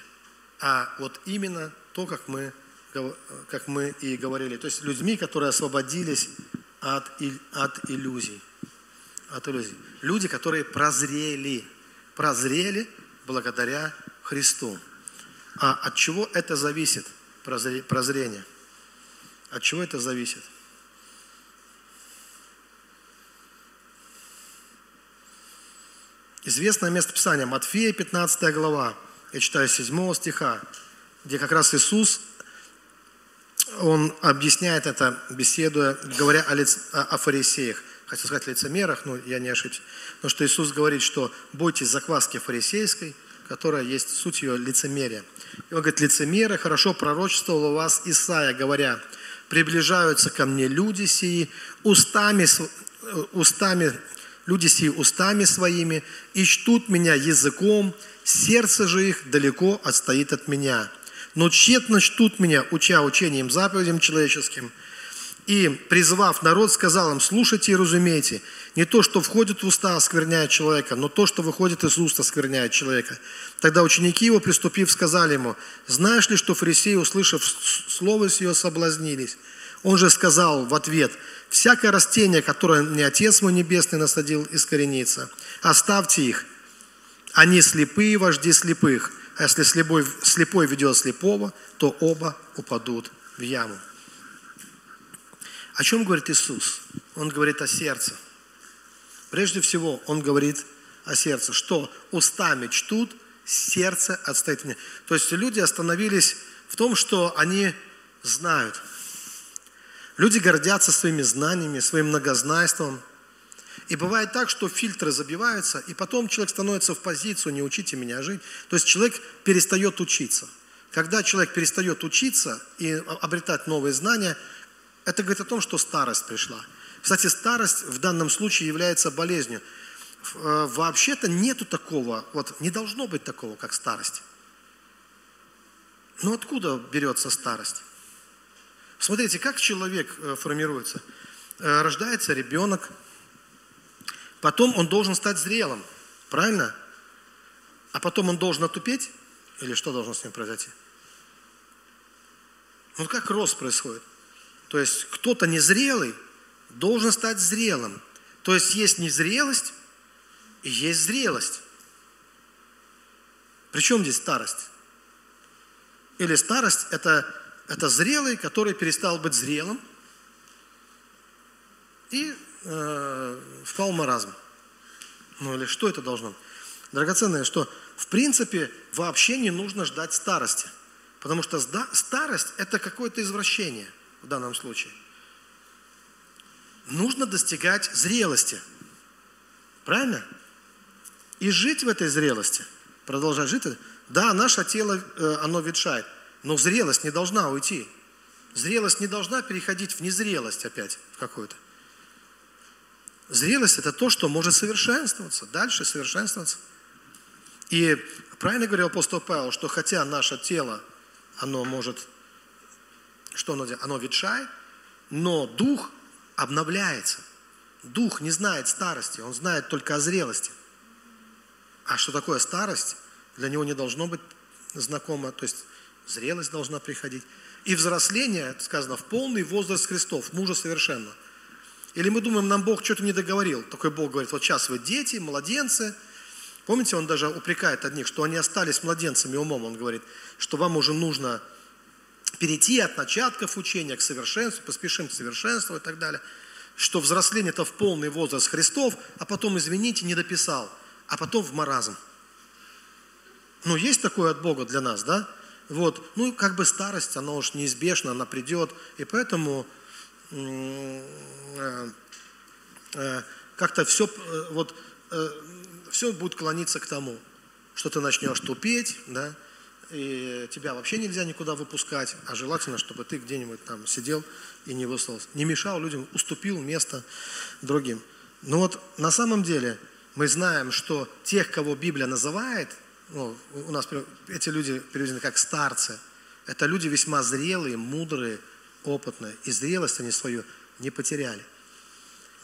а вот именно то, как мы как мы и говорили, то есть людьми, которые освободились от, от иллюзий. От иллюзий. Люди, которые прозрели, прозрели благодаря Христу. А от чего это зависит, прозрение? От чего это зависит? Известное место Писания, Матфея, 15 глава, я читаю 7 стиха, где как раз Иисус он объясняет это, беседуя, говоря о, лиц, о, фарисеях. Хотел сказать лицемерах, но я не ошибся. Но что Иисус говорит, что бойтесь закваски фарисейской, которая есть суть ее лицемерия. И он говорит, лицемеры хорошо пророчествовал у вас Исаия, говоря, приближаются ко мне люди сии, устами, устами, люди сии устами своими, и чтут меня языком, сердце же их далеко отстоит от меня но тщетно чтут меня, уча учением заповедям человеческим. И, призвав народ, сказал им, слушайте и разумейте, не то, что входит в уста, оскверняет человека, но то, что выходит из уст, оскверняет человека. Тогда ученики его, приступив, сказали ему, знаешь ли, что фарисеи, услышав слово сие, соблазнились? Он же сказал в ответ, всякое растение, которое не Отец мой Небесный насадил, искоренится. Оставьте их, они слепые вожди слепых. А если слепой, слепой ведет слепого, то оба упадут в яму. О чем говорит Иисус? Он говорит о сердце. Прежде всего, Он говорит о сердце, что устами чтут, сердце отстоит мне. То есть люди остановились в том, что они знают. Люди гордятся своими знаниями, своим многознайством. И бывает так, что фильтры забиваются, и потом человек становится в позицию «не учите меня жить». То есть человек перестает учиться. Когда человек перестает учиться и обретать новые знания, это говорит о том, что старость пришла. Кстати, старость в данном случае является болезнью. Э, вообще-то нету такого, вот не должно быть такого, как старость. Но откуда берется старость? Смотрите, как человек э, формируется. Э, рождается ребенок, потом он должен стать зрелым, правильно? А потом он должен отупеть? Или что должно с ним произойти? Вот как рост происходит. То есть кто-то незрелый должен стать зрелым. То есть есть незрелость и есть зрелость. Причем здесь старость? Или старость – это, это зрелый, который перестал быть зрелым и э, впал в маразм. Ну или что это должно быть? Драгоценное, что в принципе вообще не нужно ждать старости. Потому что старость – это какое-то извращение в данном случае. Нужно достигать зрелости. Правильно? И жить в этой зрелости. Продолжать жить. Да, наше тело, э, оно ветшает. Но зрелость не должна уйти. Зрелость не должна переходить в незрелость опять в какую-то. Зрелость – это то, что может совершенствоваться, дальше совершенствоваться. И правильно говорил апостол Павел, что хотя наше тело, оно может, что оно делает? Оно ветшает, но дух обновляется. Дух не знает старости, он знает только о зрелости. А что такое старость, для него не должно быть знакомо, то есть зрелость должна приходить. И взросление, сказано, в полный возраст Христов, мужа совершенно – или мы думаем, нам Бог что-то не договорил. Такой Бог говорит, вот сейчас вы дети, младенцы. Помните, он даже упрекает одних, что они остались младенцами умом. Он говорит, что вам уже нужно перейти от начатков учения к совершенству, поспешим к совершенству и так далее. Что взросление это в полный возраст Христов, а потом, извините, не дописал, а потом в маразм. Ну, есть такое от Бога для нас, да? Вот, ну, как бы старость, она уж неизбежна, она придет, и поэтому Э, э, как-то все, э, вот, все будет клониться к тому, что ты начнешь тупеть, да, и тебя вообще нельзя никуда выпускать, а желательно, чтобы ты где-нибудь там сидел и не выслался, не мешал людям, уступил место другим. Но вот на самом деле мы знаем, что тех, кого Библия называет, ну, у нас эти люди переведены как старцы, это люди весьма зрелые, мудрые, опытные, и зрелость они свою не потеряли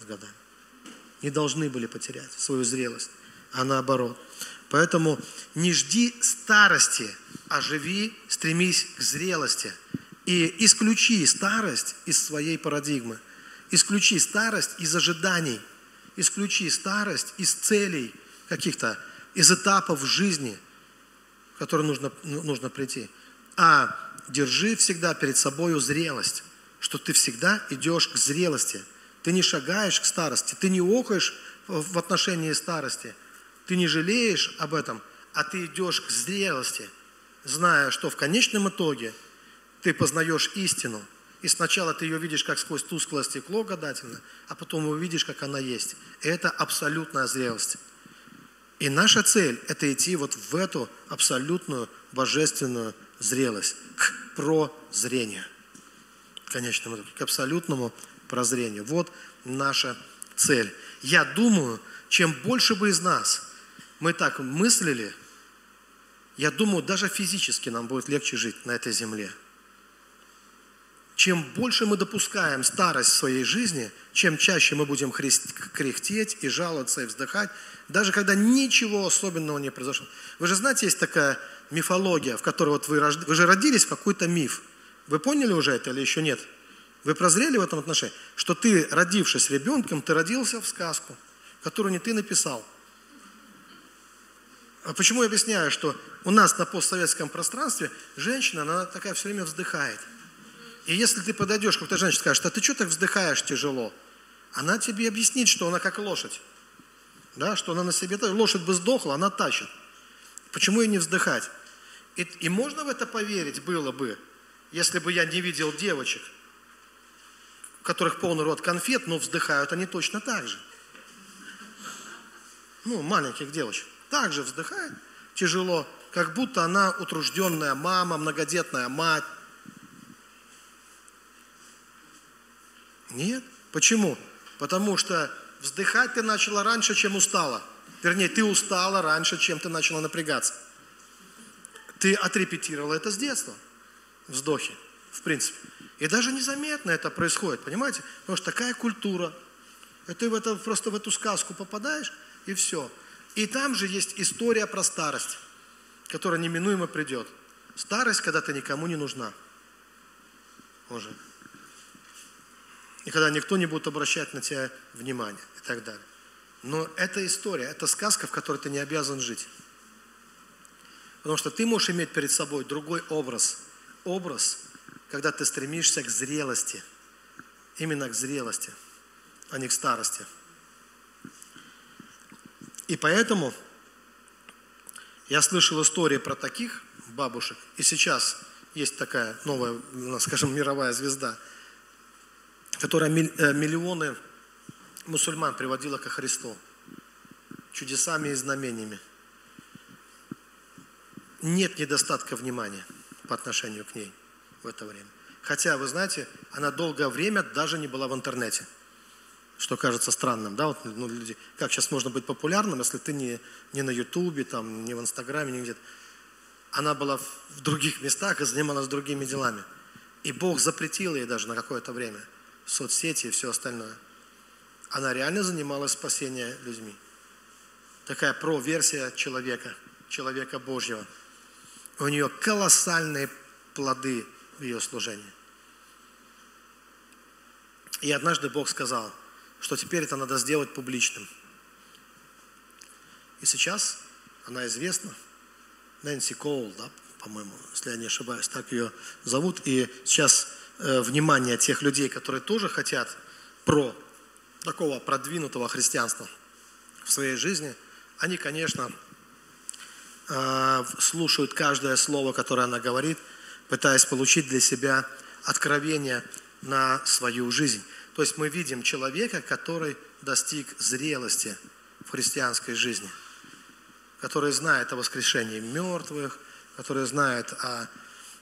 с годами. Не должны были потерять свою зрелость, а наоборот. Поэтому не жди старости, а живи, стремись к зрелости. И исключи старость из своей парадигмы. Исключи старость из ожиданий. Исключи старость из целей каких-то, из этапов жизни, в которые нужно, нужно прийти. А держи всегда перед собой зрелость, что ты всегда идешь к зрелости. Ты не шагаешь к старости, ты не охаешь в отношении старости, ты не жалеешь об этом, а ты идешь к зрелости, зная, что в конечном итоге ты познаешь истину. И сначала ты ее видишь как сквозь тусклое стекло гадательно, а потом увидишь, как она есть. И это абсолютная зрелость. И наша цель – это идти вот в эту абсолютную божественную зрелость, к прозрению. В конечном итоге, к абсолютному прозрению. Вот наша цель. Я думаю, чем больше бы из нас мы так мыслили, я думаю, даже физически нам будет легче жить на этой земле. Чем больше мы допускаем старость в своей жизни, чем чаще мы будем кряхтеть и жаловаться и вздыхать, даже когда ничего особенного не произошло. Вы же знаете, есть такая мифология, в которой вот вы, рожд... вы же родились в какой-то миф. Вы поняли уже это или еще нет? Вы прозрели в этом отношении? Что ты, родившись ребенком, ты родился в сказку, которую не ты написал. А почему я объясняю, что у нас на постсоветском пространстве женщина, она такая все время вздыхает. И если ты подойдешь к какой-то женщине и скажешь, а ты что так вздыхаешь тяжело? Она тебе объяснит, что она как лошадь. Да, что она на себе, лошадь бы сдохла, она тащит. Почему ей не вздыхать? И, и можно в это поверить было бы, если бы я не видел девочек, у которых полный рот конфет, но вздыхают они точно так же. ну, маленьких девочек, также вздыхает тяжело, как будто она утружденная мама, многодетная мать. Нет. Почему? Потому что вздыхать ты начала раньше, чем устала. Вернее, ты устала раньше, чем ты начала напрягаться. Ты отрепетировала это с детства. Вздохи, в принципе. И даже незаметно это происходит, понимаете? Потому что такая культура. И ты в это, просто в эту сказку попадаешь, и все. И там же есть история про старость, которая неминуемо придет. Старость, когда ты никому не нужна. Уже. И когда никто не будет обращать на тебя внимание и так далее. Но это история, это сказка, в которой ты не обязан жить. Потому что ты можешь иметь перед собой другой образ. Образ, когда ты стремишься к зрелости. Именно к зрелости, а не к старости. И поэтому я слышал истории про таких бабушек, и сейчас есть такая новая, скажем, мировая звезда, которая э, миллионы мусульман приводила ко Христу чудесами и знамениями. Нет недостатка внимания по отношению к ней в это время. Хотя, вы знаете, она долгое время даже не была в интернете – что кажется странным, да, вот ну, люди, как сейчас можно быть популярным, если ты не, не на Ютубе, там, не в Инстаграме, не где-то. Она была в других местах и занималась другими делами. И Бог запретил ей даже на какое-то время соцсети и все остальное. Она реально занималась спасением людьми. Такая про-версия человека, человека Божьего. У нее колоссальные плоды в ее служении. И однажды Бог сказал – что теперь это надо сделать публичным. И сейчас она известна, Нэнси Коул, да, по-моему, если я не ошибаюсь, так ее зовут. И сейчас внимание тех людей, которые тоже хотят про такого продвинутого христианства в своей жизни, они, конечно, э, слушают каждое слово, которое она говорит, пытаясь получить для себя откровение на свою жизнь. То есть мы видим человека, который достиг зрелости в христианской жизни, который знает о воскрешении мертвых, который знает о,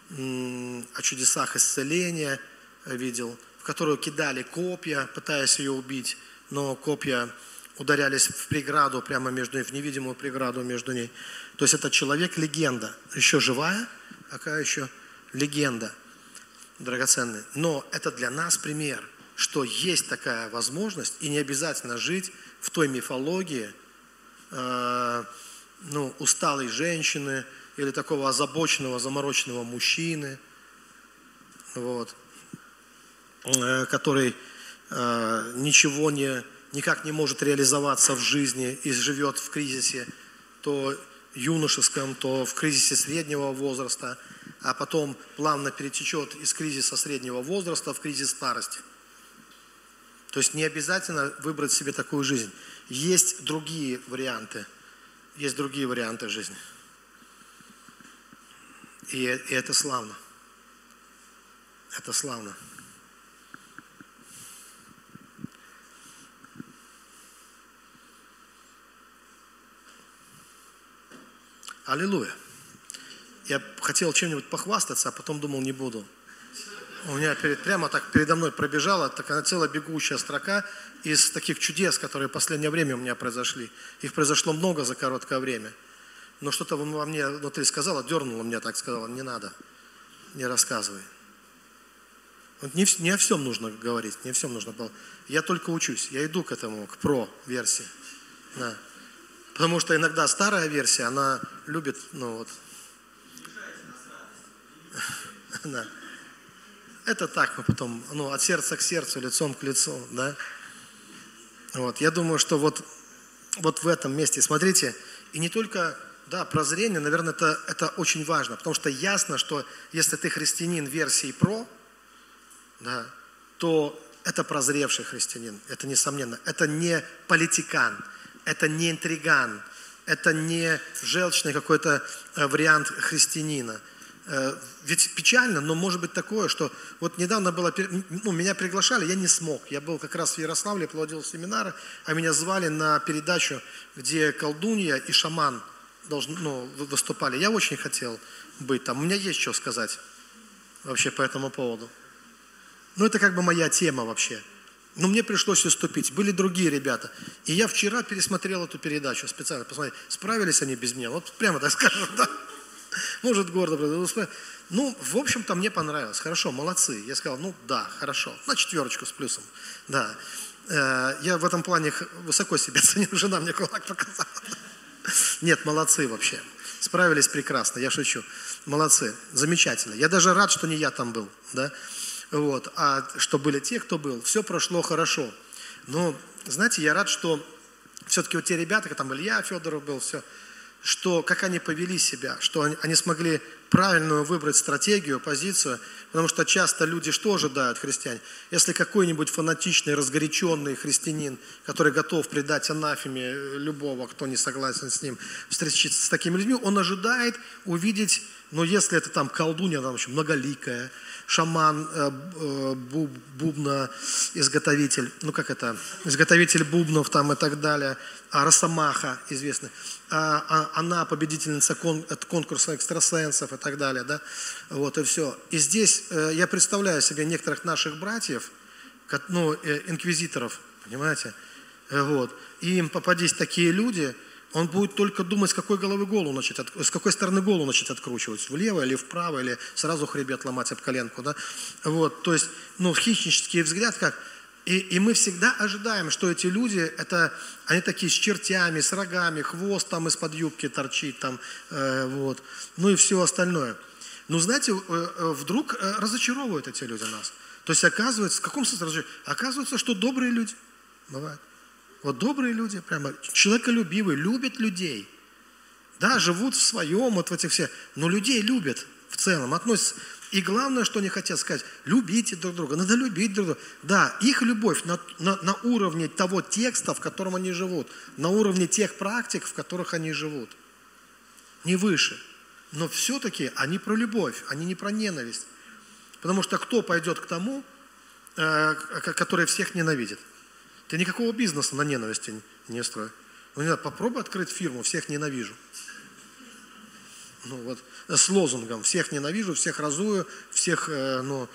о чудесах исцеления, видел, в которую кидали копья, пытаясь ее убить, но копья ударялись в преграду прямо между ней, в невидимую преграду между ней. То есть это человек-легенда, еще живая, какая еще легенда драгоценная. Но это для нас пример – что есть такая возможность, и не обязательно жить в той мифологии э, ну, усталой женщины или такого озабоченного, замороченного мужчины, вот, э, который э, ничего не, никак не может реализоваться в жизни и живет в кризисе, то юношеском, то в кризисе среднего возраста, а потом плавно перетечет из кризиса среднего возраста в кризис старости – то есть не обязательно выбрать себе такую жизнь. Есть другие варианты. Есть другие варианты жизни. И, и это славно. Это славно. Аллилуйя. Я хотел чем-нибудь похвастаться, а потом думал, не буду. У меня перед, прямо так передо мной пробежала такая целая бегущая строка из таких чудес, которые в последнее время у меня произошли. Их произошло много за короткое время. Но что-то во мне внутри сказала, дернуло меня так, сказала, не надо, не рассказывай. Вот не, не о всем нужно говорить, не о всем нужно было. Я только учусь, я иду к этому, к про-версии. Да. Потому что иногда старая версия, она любит, ну вот. (laughs) Да. Это так мы потом, ну, от сердца к сердцу, лицом к лицу, да. Вот, я думаю, что вот, вот в этом месте, смотрите, и не только, да, прозрение, наверное, это, это очень важно, потому что ясно, что если ты христианин версии про, да, то это прозревший христианин, это несомненно. Это не политикан, это не интриган, это не желчный какой-то э, вариант христианина – Э, ведь печально, но может быть такое, что вот недавно было, ну, меня приглашали, я не смог. Я был как раз в Ярославле, проводил семинары, а меня звали на передачу, где колдунья и шаман должны, ну, выступали. Я очень хотел быть там. У меня есть что сказать вообще по этому поводу. Ну, это как бы моя тема вообще. Но мне пришлось уступить. Были другие ребята. И я вчера пересмотрел эту передачу специально, посмотреть, справились они без меня. Вот прямо так (laughs) скажем, да. Может, гордо. Ну, в общем-то, мне понравилось. Хорошо, молодцы. Я сказал, ну да, хорошо. На четверочку с плюсом. Да. Э, я в этом плане высоко себя (laughs) ценю. Жена мне кулак показала. (laughs) Нет, молодцы вообще. Справились прекрасно, я шучу. Молодцы, замечательно. Я даже рад, что не я там был, да, вот, а что были те, кто был. Все прошло хорошо. Но, знаете, я рад, что все-таки вот те ребята, там Илья Федоров был, все, что как они повели себя, что они, они смогли правильную выбрать стратегию, позицию, потому что часто люди что ожидают, христиане? Если какой-нибудь фанатичный, разгоряченный христианин, который готов предать анафеме любого, кто не согласен с ним, встретиться с такими людьми, он ожидает увидеть, ну если это там колдунья, там еще многоликая, шаман, э, э, буб, бубна, изготовитель, ну как это, изготовитель бубнов там и так далее, а Росомаха известный, а, а, она победительница кон, конкурса экстрасенсов и так далее, да, вот и все. И здесь э, я представляю себе некоторых наших братьев, ну, инквизиторов, понимаете, вот, и им попадись такие люди – он будет только думать, с какой головы голову начать, с какой стороны голову начать откручивать, влево или вправо, или сразу хребет ломать об коленку, да? Вот, то есть, ну, хищнический взгляд как, и, и мы всегда ожидаем, что эти люди, это, они такие с чертями, с рогами, хвост там из-под юбки торчит там, э, вот, ну и все остальное. Но знаете, э, э, вдруг э, разочаровывают эти люди нас. То есть оказывается, в каком смысле Оказывается, что добрые люди бывают. Вот добрые люди, прямо человеколюбивые, любят людей. Да, живут в своем, вот в этих все, но людей любят в целом, относятся. И главное, что они хотят сказать, любите друг друга, надо любить друг друга. Да, их любовь на, на, на уровне того текста, в котором они живут, на уровне тех практик, в которых они живут. Не выше. Но все-таки они про любовь, они не про ненависть. Потому что кто пойдет к тому, э, который всех ненавидит? Ты никакого бизнеса на ненависти не строй. Ну, не знаю, попробуй открыть фирму, всех ненавижу. Ну, вот, с лозунгом «всех ненавижу, всех разую, всех э, ну,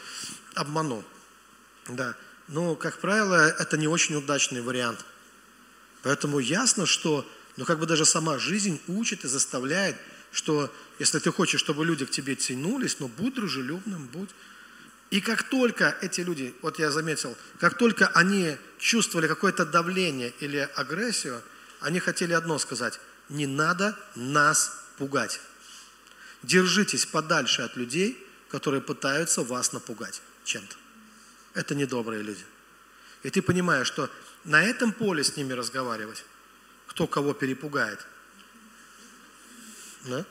обману». Да. Но, как правило, это не очень удачный вариант. Поэтому ясно, что ну, как бы даже сама жизнь учит и заставляет, что если ты хочешь, чтобы люди к тебе тянулись, ну, будь дружелюбным, будь и как только эти люди, вот я заметил, как только они чувствовали какое-то давление или агрессию, они хотели одно сказать, не надо нас пугать. Держитесь подальше от людей, которые пытаются вас напугать чем-то. Это недобрые люди. И ты понимаешь, что на этом поле с ними разговаривать, кто кого перепугает. Да?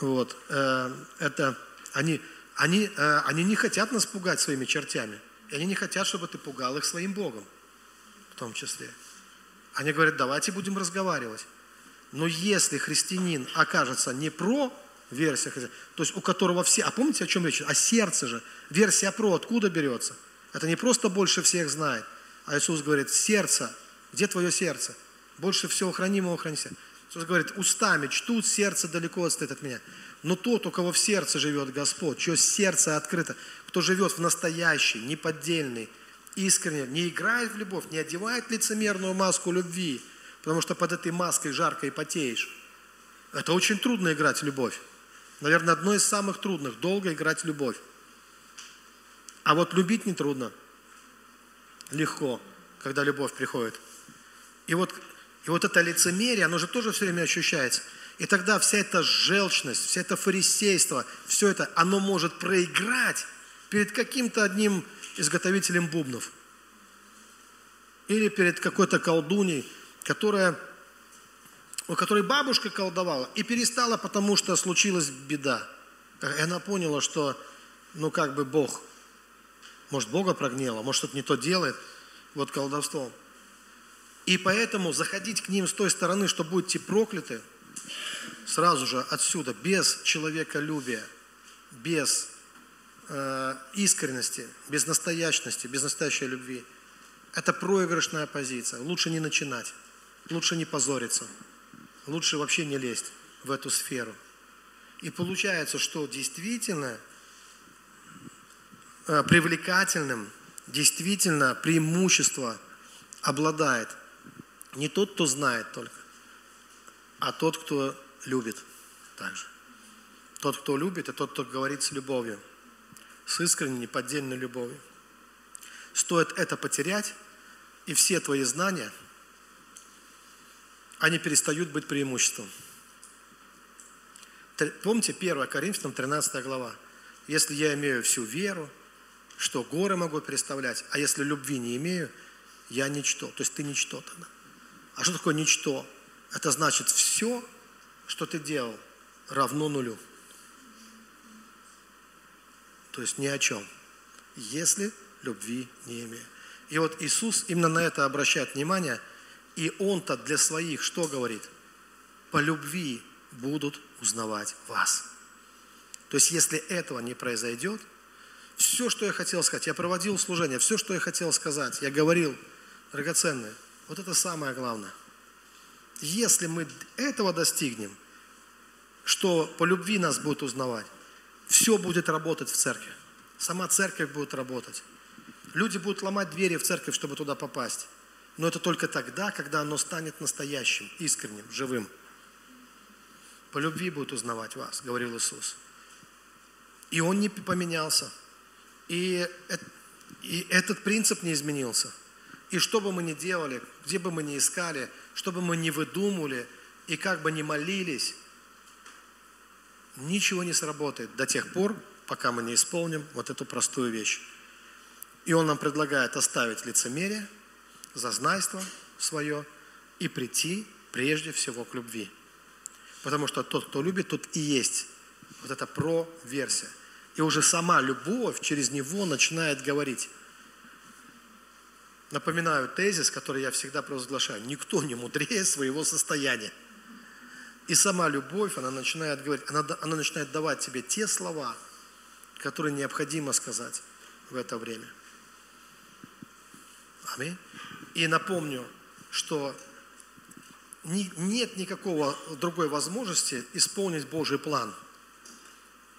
Вот. Э, это они они, э, они не хотят нас пугать своими чертями. И они не хотят, чтобы ты пугал их своим Богом, в том числе. Они говорят, давайте будем разговаривать. Но если христианин окажется не про версия, то есть у которого все, а помните, о чем речь? О сердце же. Версия про откуда берется? Это не просто больше всех знает, а Иисус говорит, сердце, где твое сердце? Больше всего хранимого храни. Иисус говорит, устами чтут, сердце далеко отстоит от меня. Но тот, у кого в сердце живет Господь, чье сердце открыто, кто живет в настоящей, неподдельной, искренне, не играет в любовь, не одевает лицемерную маску любви, потому что под этой маской жарко и потеешь. Это очень трудно играть в любовь. Наверное, одно из самых трудных, долго играть в любовь. А вот любить не трудно. Легко, когда любовь приходит. И вот, и вот это лицемерие, оно же тоже все время ощущается – и тогда вся эта желчность, вся это фарисейство, все это, оно может проиграть перед каким-то одним изготовителем бубнов. Или перед какой-то колдуней, которая, у которой бабушка колдовала и перестала, потому что случилась беда. И она поняла, что, ну как бы Бог, может Бога прогнела, может что-то не то делает, вот колдовством. И поэтому заходить к ним с той стороны, что будете прокляты – сразу же отсюда, без человеколюбия, без э, искренности, без настоящности, без настоящей любви, это проигрышная позиция. Лучше не начинать, лучше не позориться, лучше вообще не лезть в эту сферу. И получается, что действительно э, привлекательным, действительно преимущество обладает не тот, кто знает только, а тот, кто любит также. Тот, кто любит, и тот, кто говорит с любовью, с искренней, неподдельной любовью. Стоит это потерять, и все твои знания, они перестают быть преимуществом. Помните 1 Коринфянам 13 глава. Если я имею всю веру, что горы могу переставлять, а если любви не имею, я ничто. То есть ты ничто тогда. А что такое ничто? Это значит все, что ты делал, равно нулю. То есть ни о чем. Если любви не имею. И вот Иисус именно на это обращает внимание, и Он-то для своих что говорит? По любви будут узнавать вас. То есть если этого не произойдет, все, что я хотел сказать, я проводил служение, все, что я хотел сказать, я говорил, драгоценное, вот это самое главное. Если мы этого достигнем, что по любви нас будут узнавать, все будет работать в церкви. Сама церковь будет работать. Люди будут ломать двери в церковь, чтобы туда попасть. Но это только тогда, когда оно станет настоящим, искренним, живым. По любви будут узнавать вас, говорил Иисус. И он не поменялся. И, и этот принцип не изменился. И что бы мы ни делали, где бы мы ни искали, что бы мы ни выдумывали, и как бы ни молились, ничего не сработает до тех пор, пока мы не исполним вот эту простую вещь. И он нам предлагает оставить лицемерие, зазнайство свое и прийти прежде всего к любви. Потому что тот, кто любит, тот и есть. Вот это про-версия. И уже сама любовь через него начинает говорить. Напоминаю тезис, который я всегда провозглашаю. Никто не мудрее своего состояния. И сама любовь, она начинает говорить, она, она начинает давать тебе те слова, которые необходимо сказать в это время. Аминь. И напомню, что нет никакого другой возможности исполнить Божий план.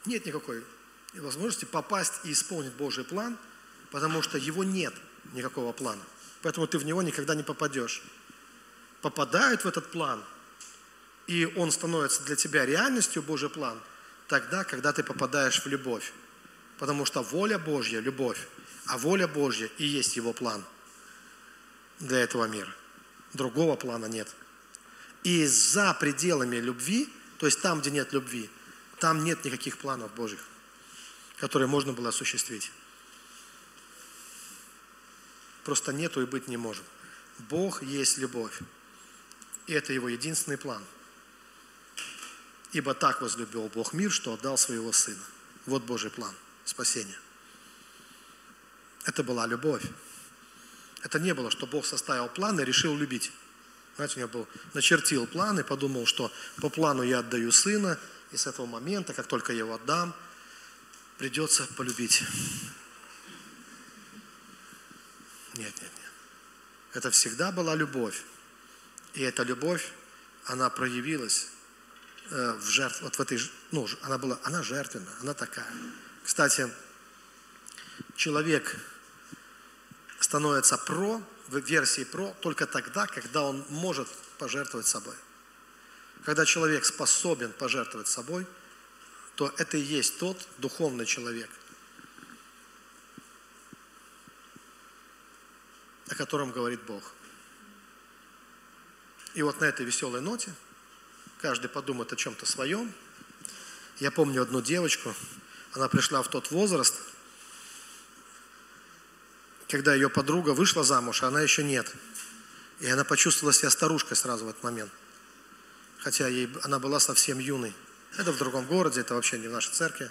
Нет никакой возможности попасть и исполнить Божий план, потому что его нет никакого плана. Поэтому ты в него никогда не попадешь. Попадают в этот план, и он становится для тебя реальностью, Божий план, тогда, когда ты попадаешь в любовь. Потому что воля Божья – любовь, а воля Божья и есть его план для этого мира. Другого плана нет. И за пределами любви, то есть там, где нет любви, там нет никаких планов Божьих, которые можно было осуществить. Просто нету и быть не может. Бог есть любовь. И это его единственный план. Ибо так возлюбил Бог мир, что отдал своего Сына. Вот Божий план спасения. Это была любовь. Это не было, что Бог составил план и решил любить. Знаете, у него был, начертил план и подумал, что по плану я отдаю сына, и с этого момента, как только я его отдам, придется полюбить. Нет, нет, нет. Это всегда была любовь. И эта любовь, она проявилась э, в жертв, вот в этой, ну, она была, она жертвенная, она такая. Кстати, человек становится про, в версии про, только тогда, когда он может пожертвовать собой. Когда человек способен пожертвовать собой, то это и есть тот духовный человек, о котором говорит Бог. И вот на этой веселой ноте каждый подумает о чем-то своем. Я помню одну девочку, она пришла в тот возраст, когда ее подруга вышла замуж, а она еще нет. И она почувствовала себя старушкой сразу в этот момент. Хотя ей, она была совсем юной. Это в другом городе, это вообще не в нашей церкви.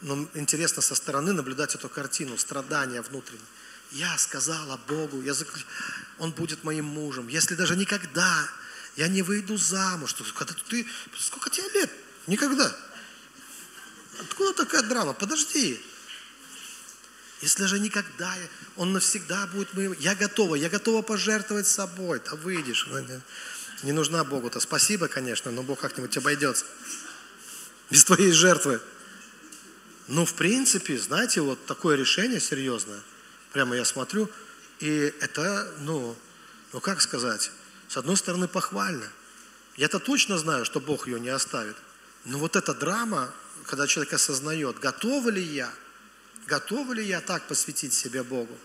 Но интересно со стороны наблюдать эту картину, страдания внутренние. Я сказала Богу, я зак... он будет моим мужем. Если даже никогда я не выйду замуж, то когда ты, сколько тебе лет? Никогда. Откуда такая драма? Подожди. Если же никогда, он навсегда будет моим, я готова, я готова пожертвовать собой, да выйдешь. Не нужна Богу-то. Спасибо, конечно, но Бог как-нибудь обойдется. Без твоей жертвы. Ну, в принципе, знаете, вот такое решение серьезное. Прямо я смотрю, и это, ну, ну как сказать, с одной стороны похвально. Я-то точно знаю, что Бог ее не оставит. Но вот эта драма, когда человек осознает, готова ли я, готова ли я так посвятить себе Богу,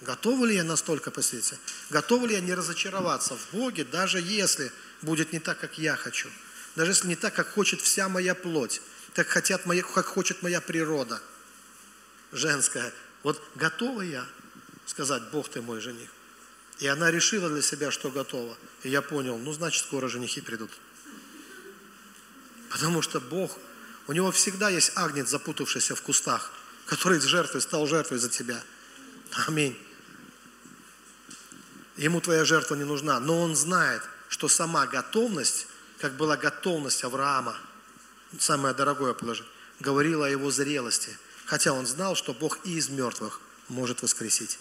готова ли я настолько посвятить, готова ли я не разочароваться в Боге, даже если будет не так, как я хочу, даже если не так, как хочет вся моя плоть, так хотят мои, как хочет моя природа женская. Вот готова я сказать, Бог ты мой жених. И она решила для себя, что готова. И я понял, ну значит скоро женихи придут. Потому что Бог, у него всегда есть агнец, запутавшийся в кустах, который из жертвы стал жертвой за тебя. Аминь. Ему твоя жертва не нужна, но он знает, что сама готовность, как была готовность Авраама, самое дорогое положение, говорила о его зрелости, хотя он знал, что Бог и из мертвых может воскресить.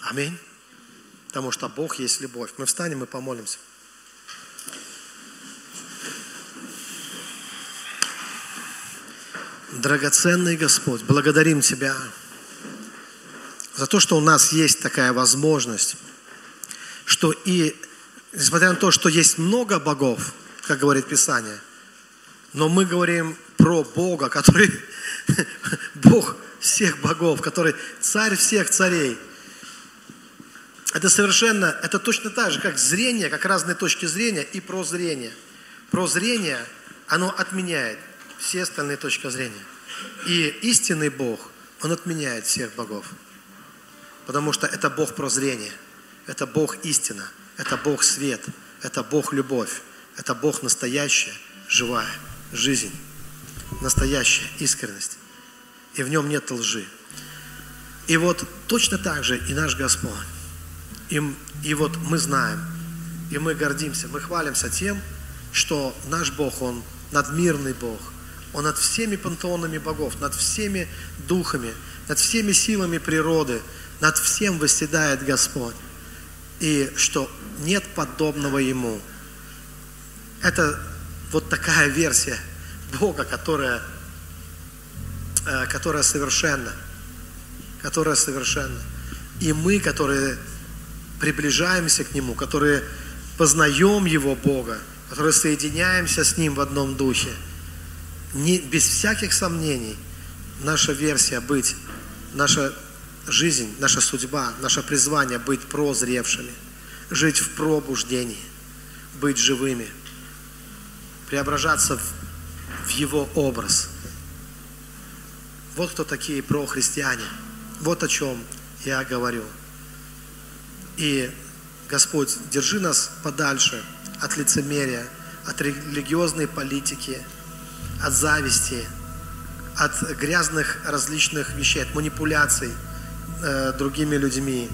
Аминь. Потому что Бог есть любовь. Мы встанем и помолимся. Драгоценный Господь, благодарим Тебя за то, что у нас есть такая возможность, что и, несмотря на то, что есть много богов, как говорит Писание, но мы говорим про Бога, который (laughs) Бог всех богов, который царь всех царей. Это совершенно, это точно так же, как зрение, как разные точки зрения и прозрение. Прозрение, оно отменяет все остальные точки зрения. И истинный Бог, Он отменяет всех богов. Потому что это Бог прозрения, это Бог истина, это Бог свет, это Бог любовь, это Бог настоящая, живая жизнь, настоящая искренность. И в нем нет лжи. И вот точно так же и наш Господь. И, и вот мы знаем, и мы гордимся, мы хвалимся тем, что наш Бог, Он надмирный Бог, Он над всеми пантеонами богов, над всеми духами, над всеми силами природы, над всем восседает Господь. И что нет подобного Ему. Это вот такая версия Бога, которая, э, которая совершенна. Которая совершенна. И мы, которые приближаемся к Нему, которые познаем Его Бога, которые соединяемся с Ним в одном духе, не, без всяких сомнений, наша версия быть, наша жизнь, наша судьба, наше призвание быть прозревшими, жить в пробуждении, быть живыми – преображаться в, в Его образ. Вот кто такие прохристиане. Вот о чем я говорю. И Господь, держи нас подальше от лицемерия, от религиозной политики, от зависти, от грязных различных вещей, от манипуляций э, другими людьми,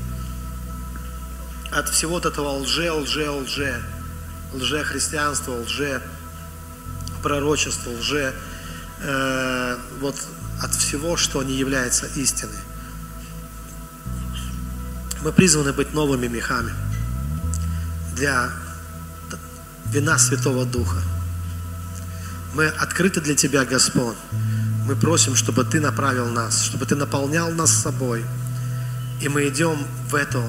от всего этого лже, лже, лже, лже христианства, лже пророчества, лже, э, вот от всего, что не является истиной. Мы призваны быть новыми мехами для вина Святого Духа. Мы открыты для Тебя, Господь. Мы просим, чтобы Ты направил нас, чтобы Ты наполнял нас собой. И мы идем в эту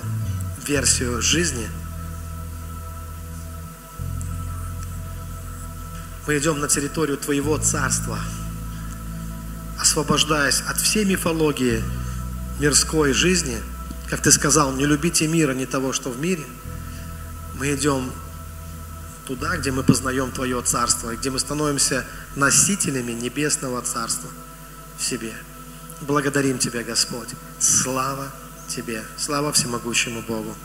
версию жизни – Мы идем на территорию Твоего Царства, освобождаясь от всей мифологии мирской жизни, как Ты сказал, не любите мира, не того, что в мире. Мы идем туда, где мы познаем Твое Царство, где мы становимся носителями Небесного Царства в себе. Благодарим Тебя, Господь. Слава Тебе. Слава всемогущему Богу.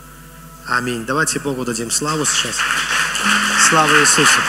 Аминь. Давайте Богу дадим славу сейчас. Слава Иисусу.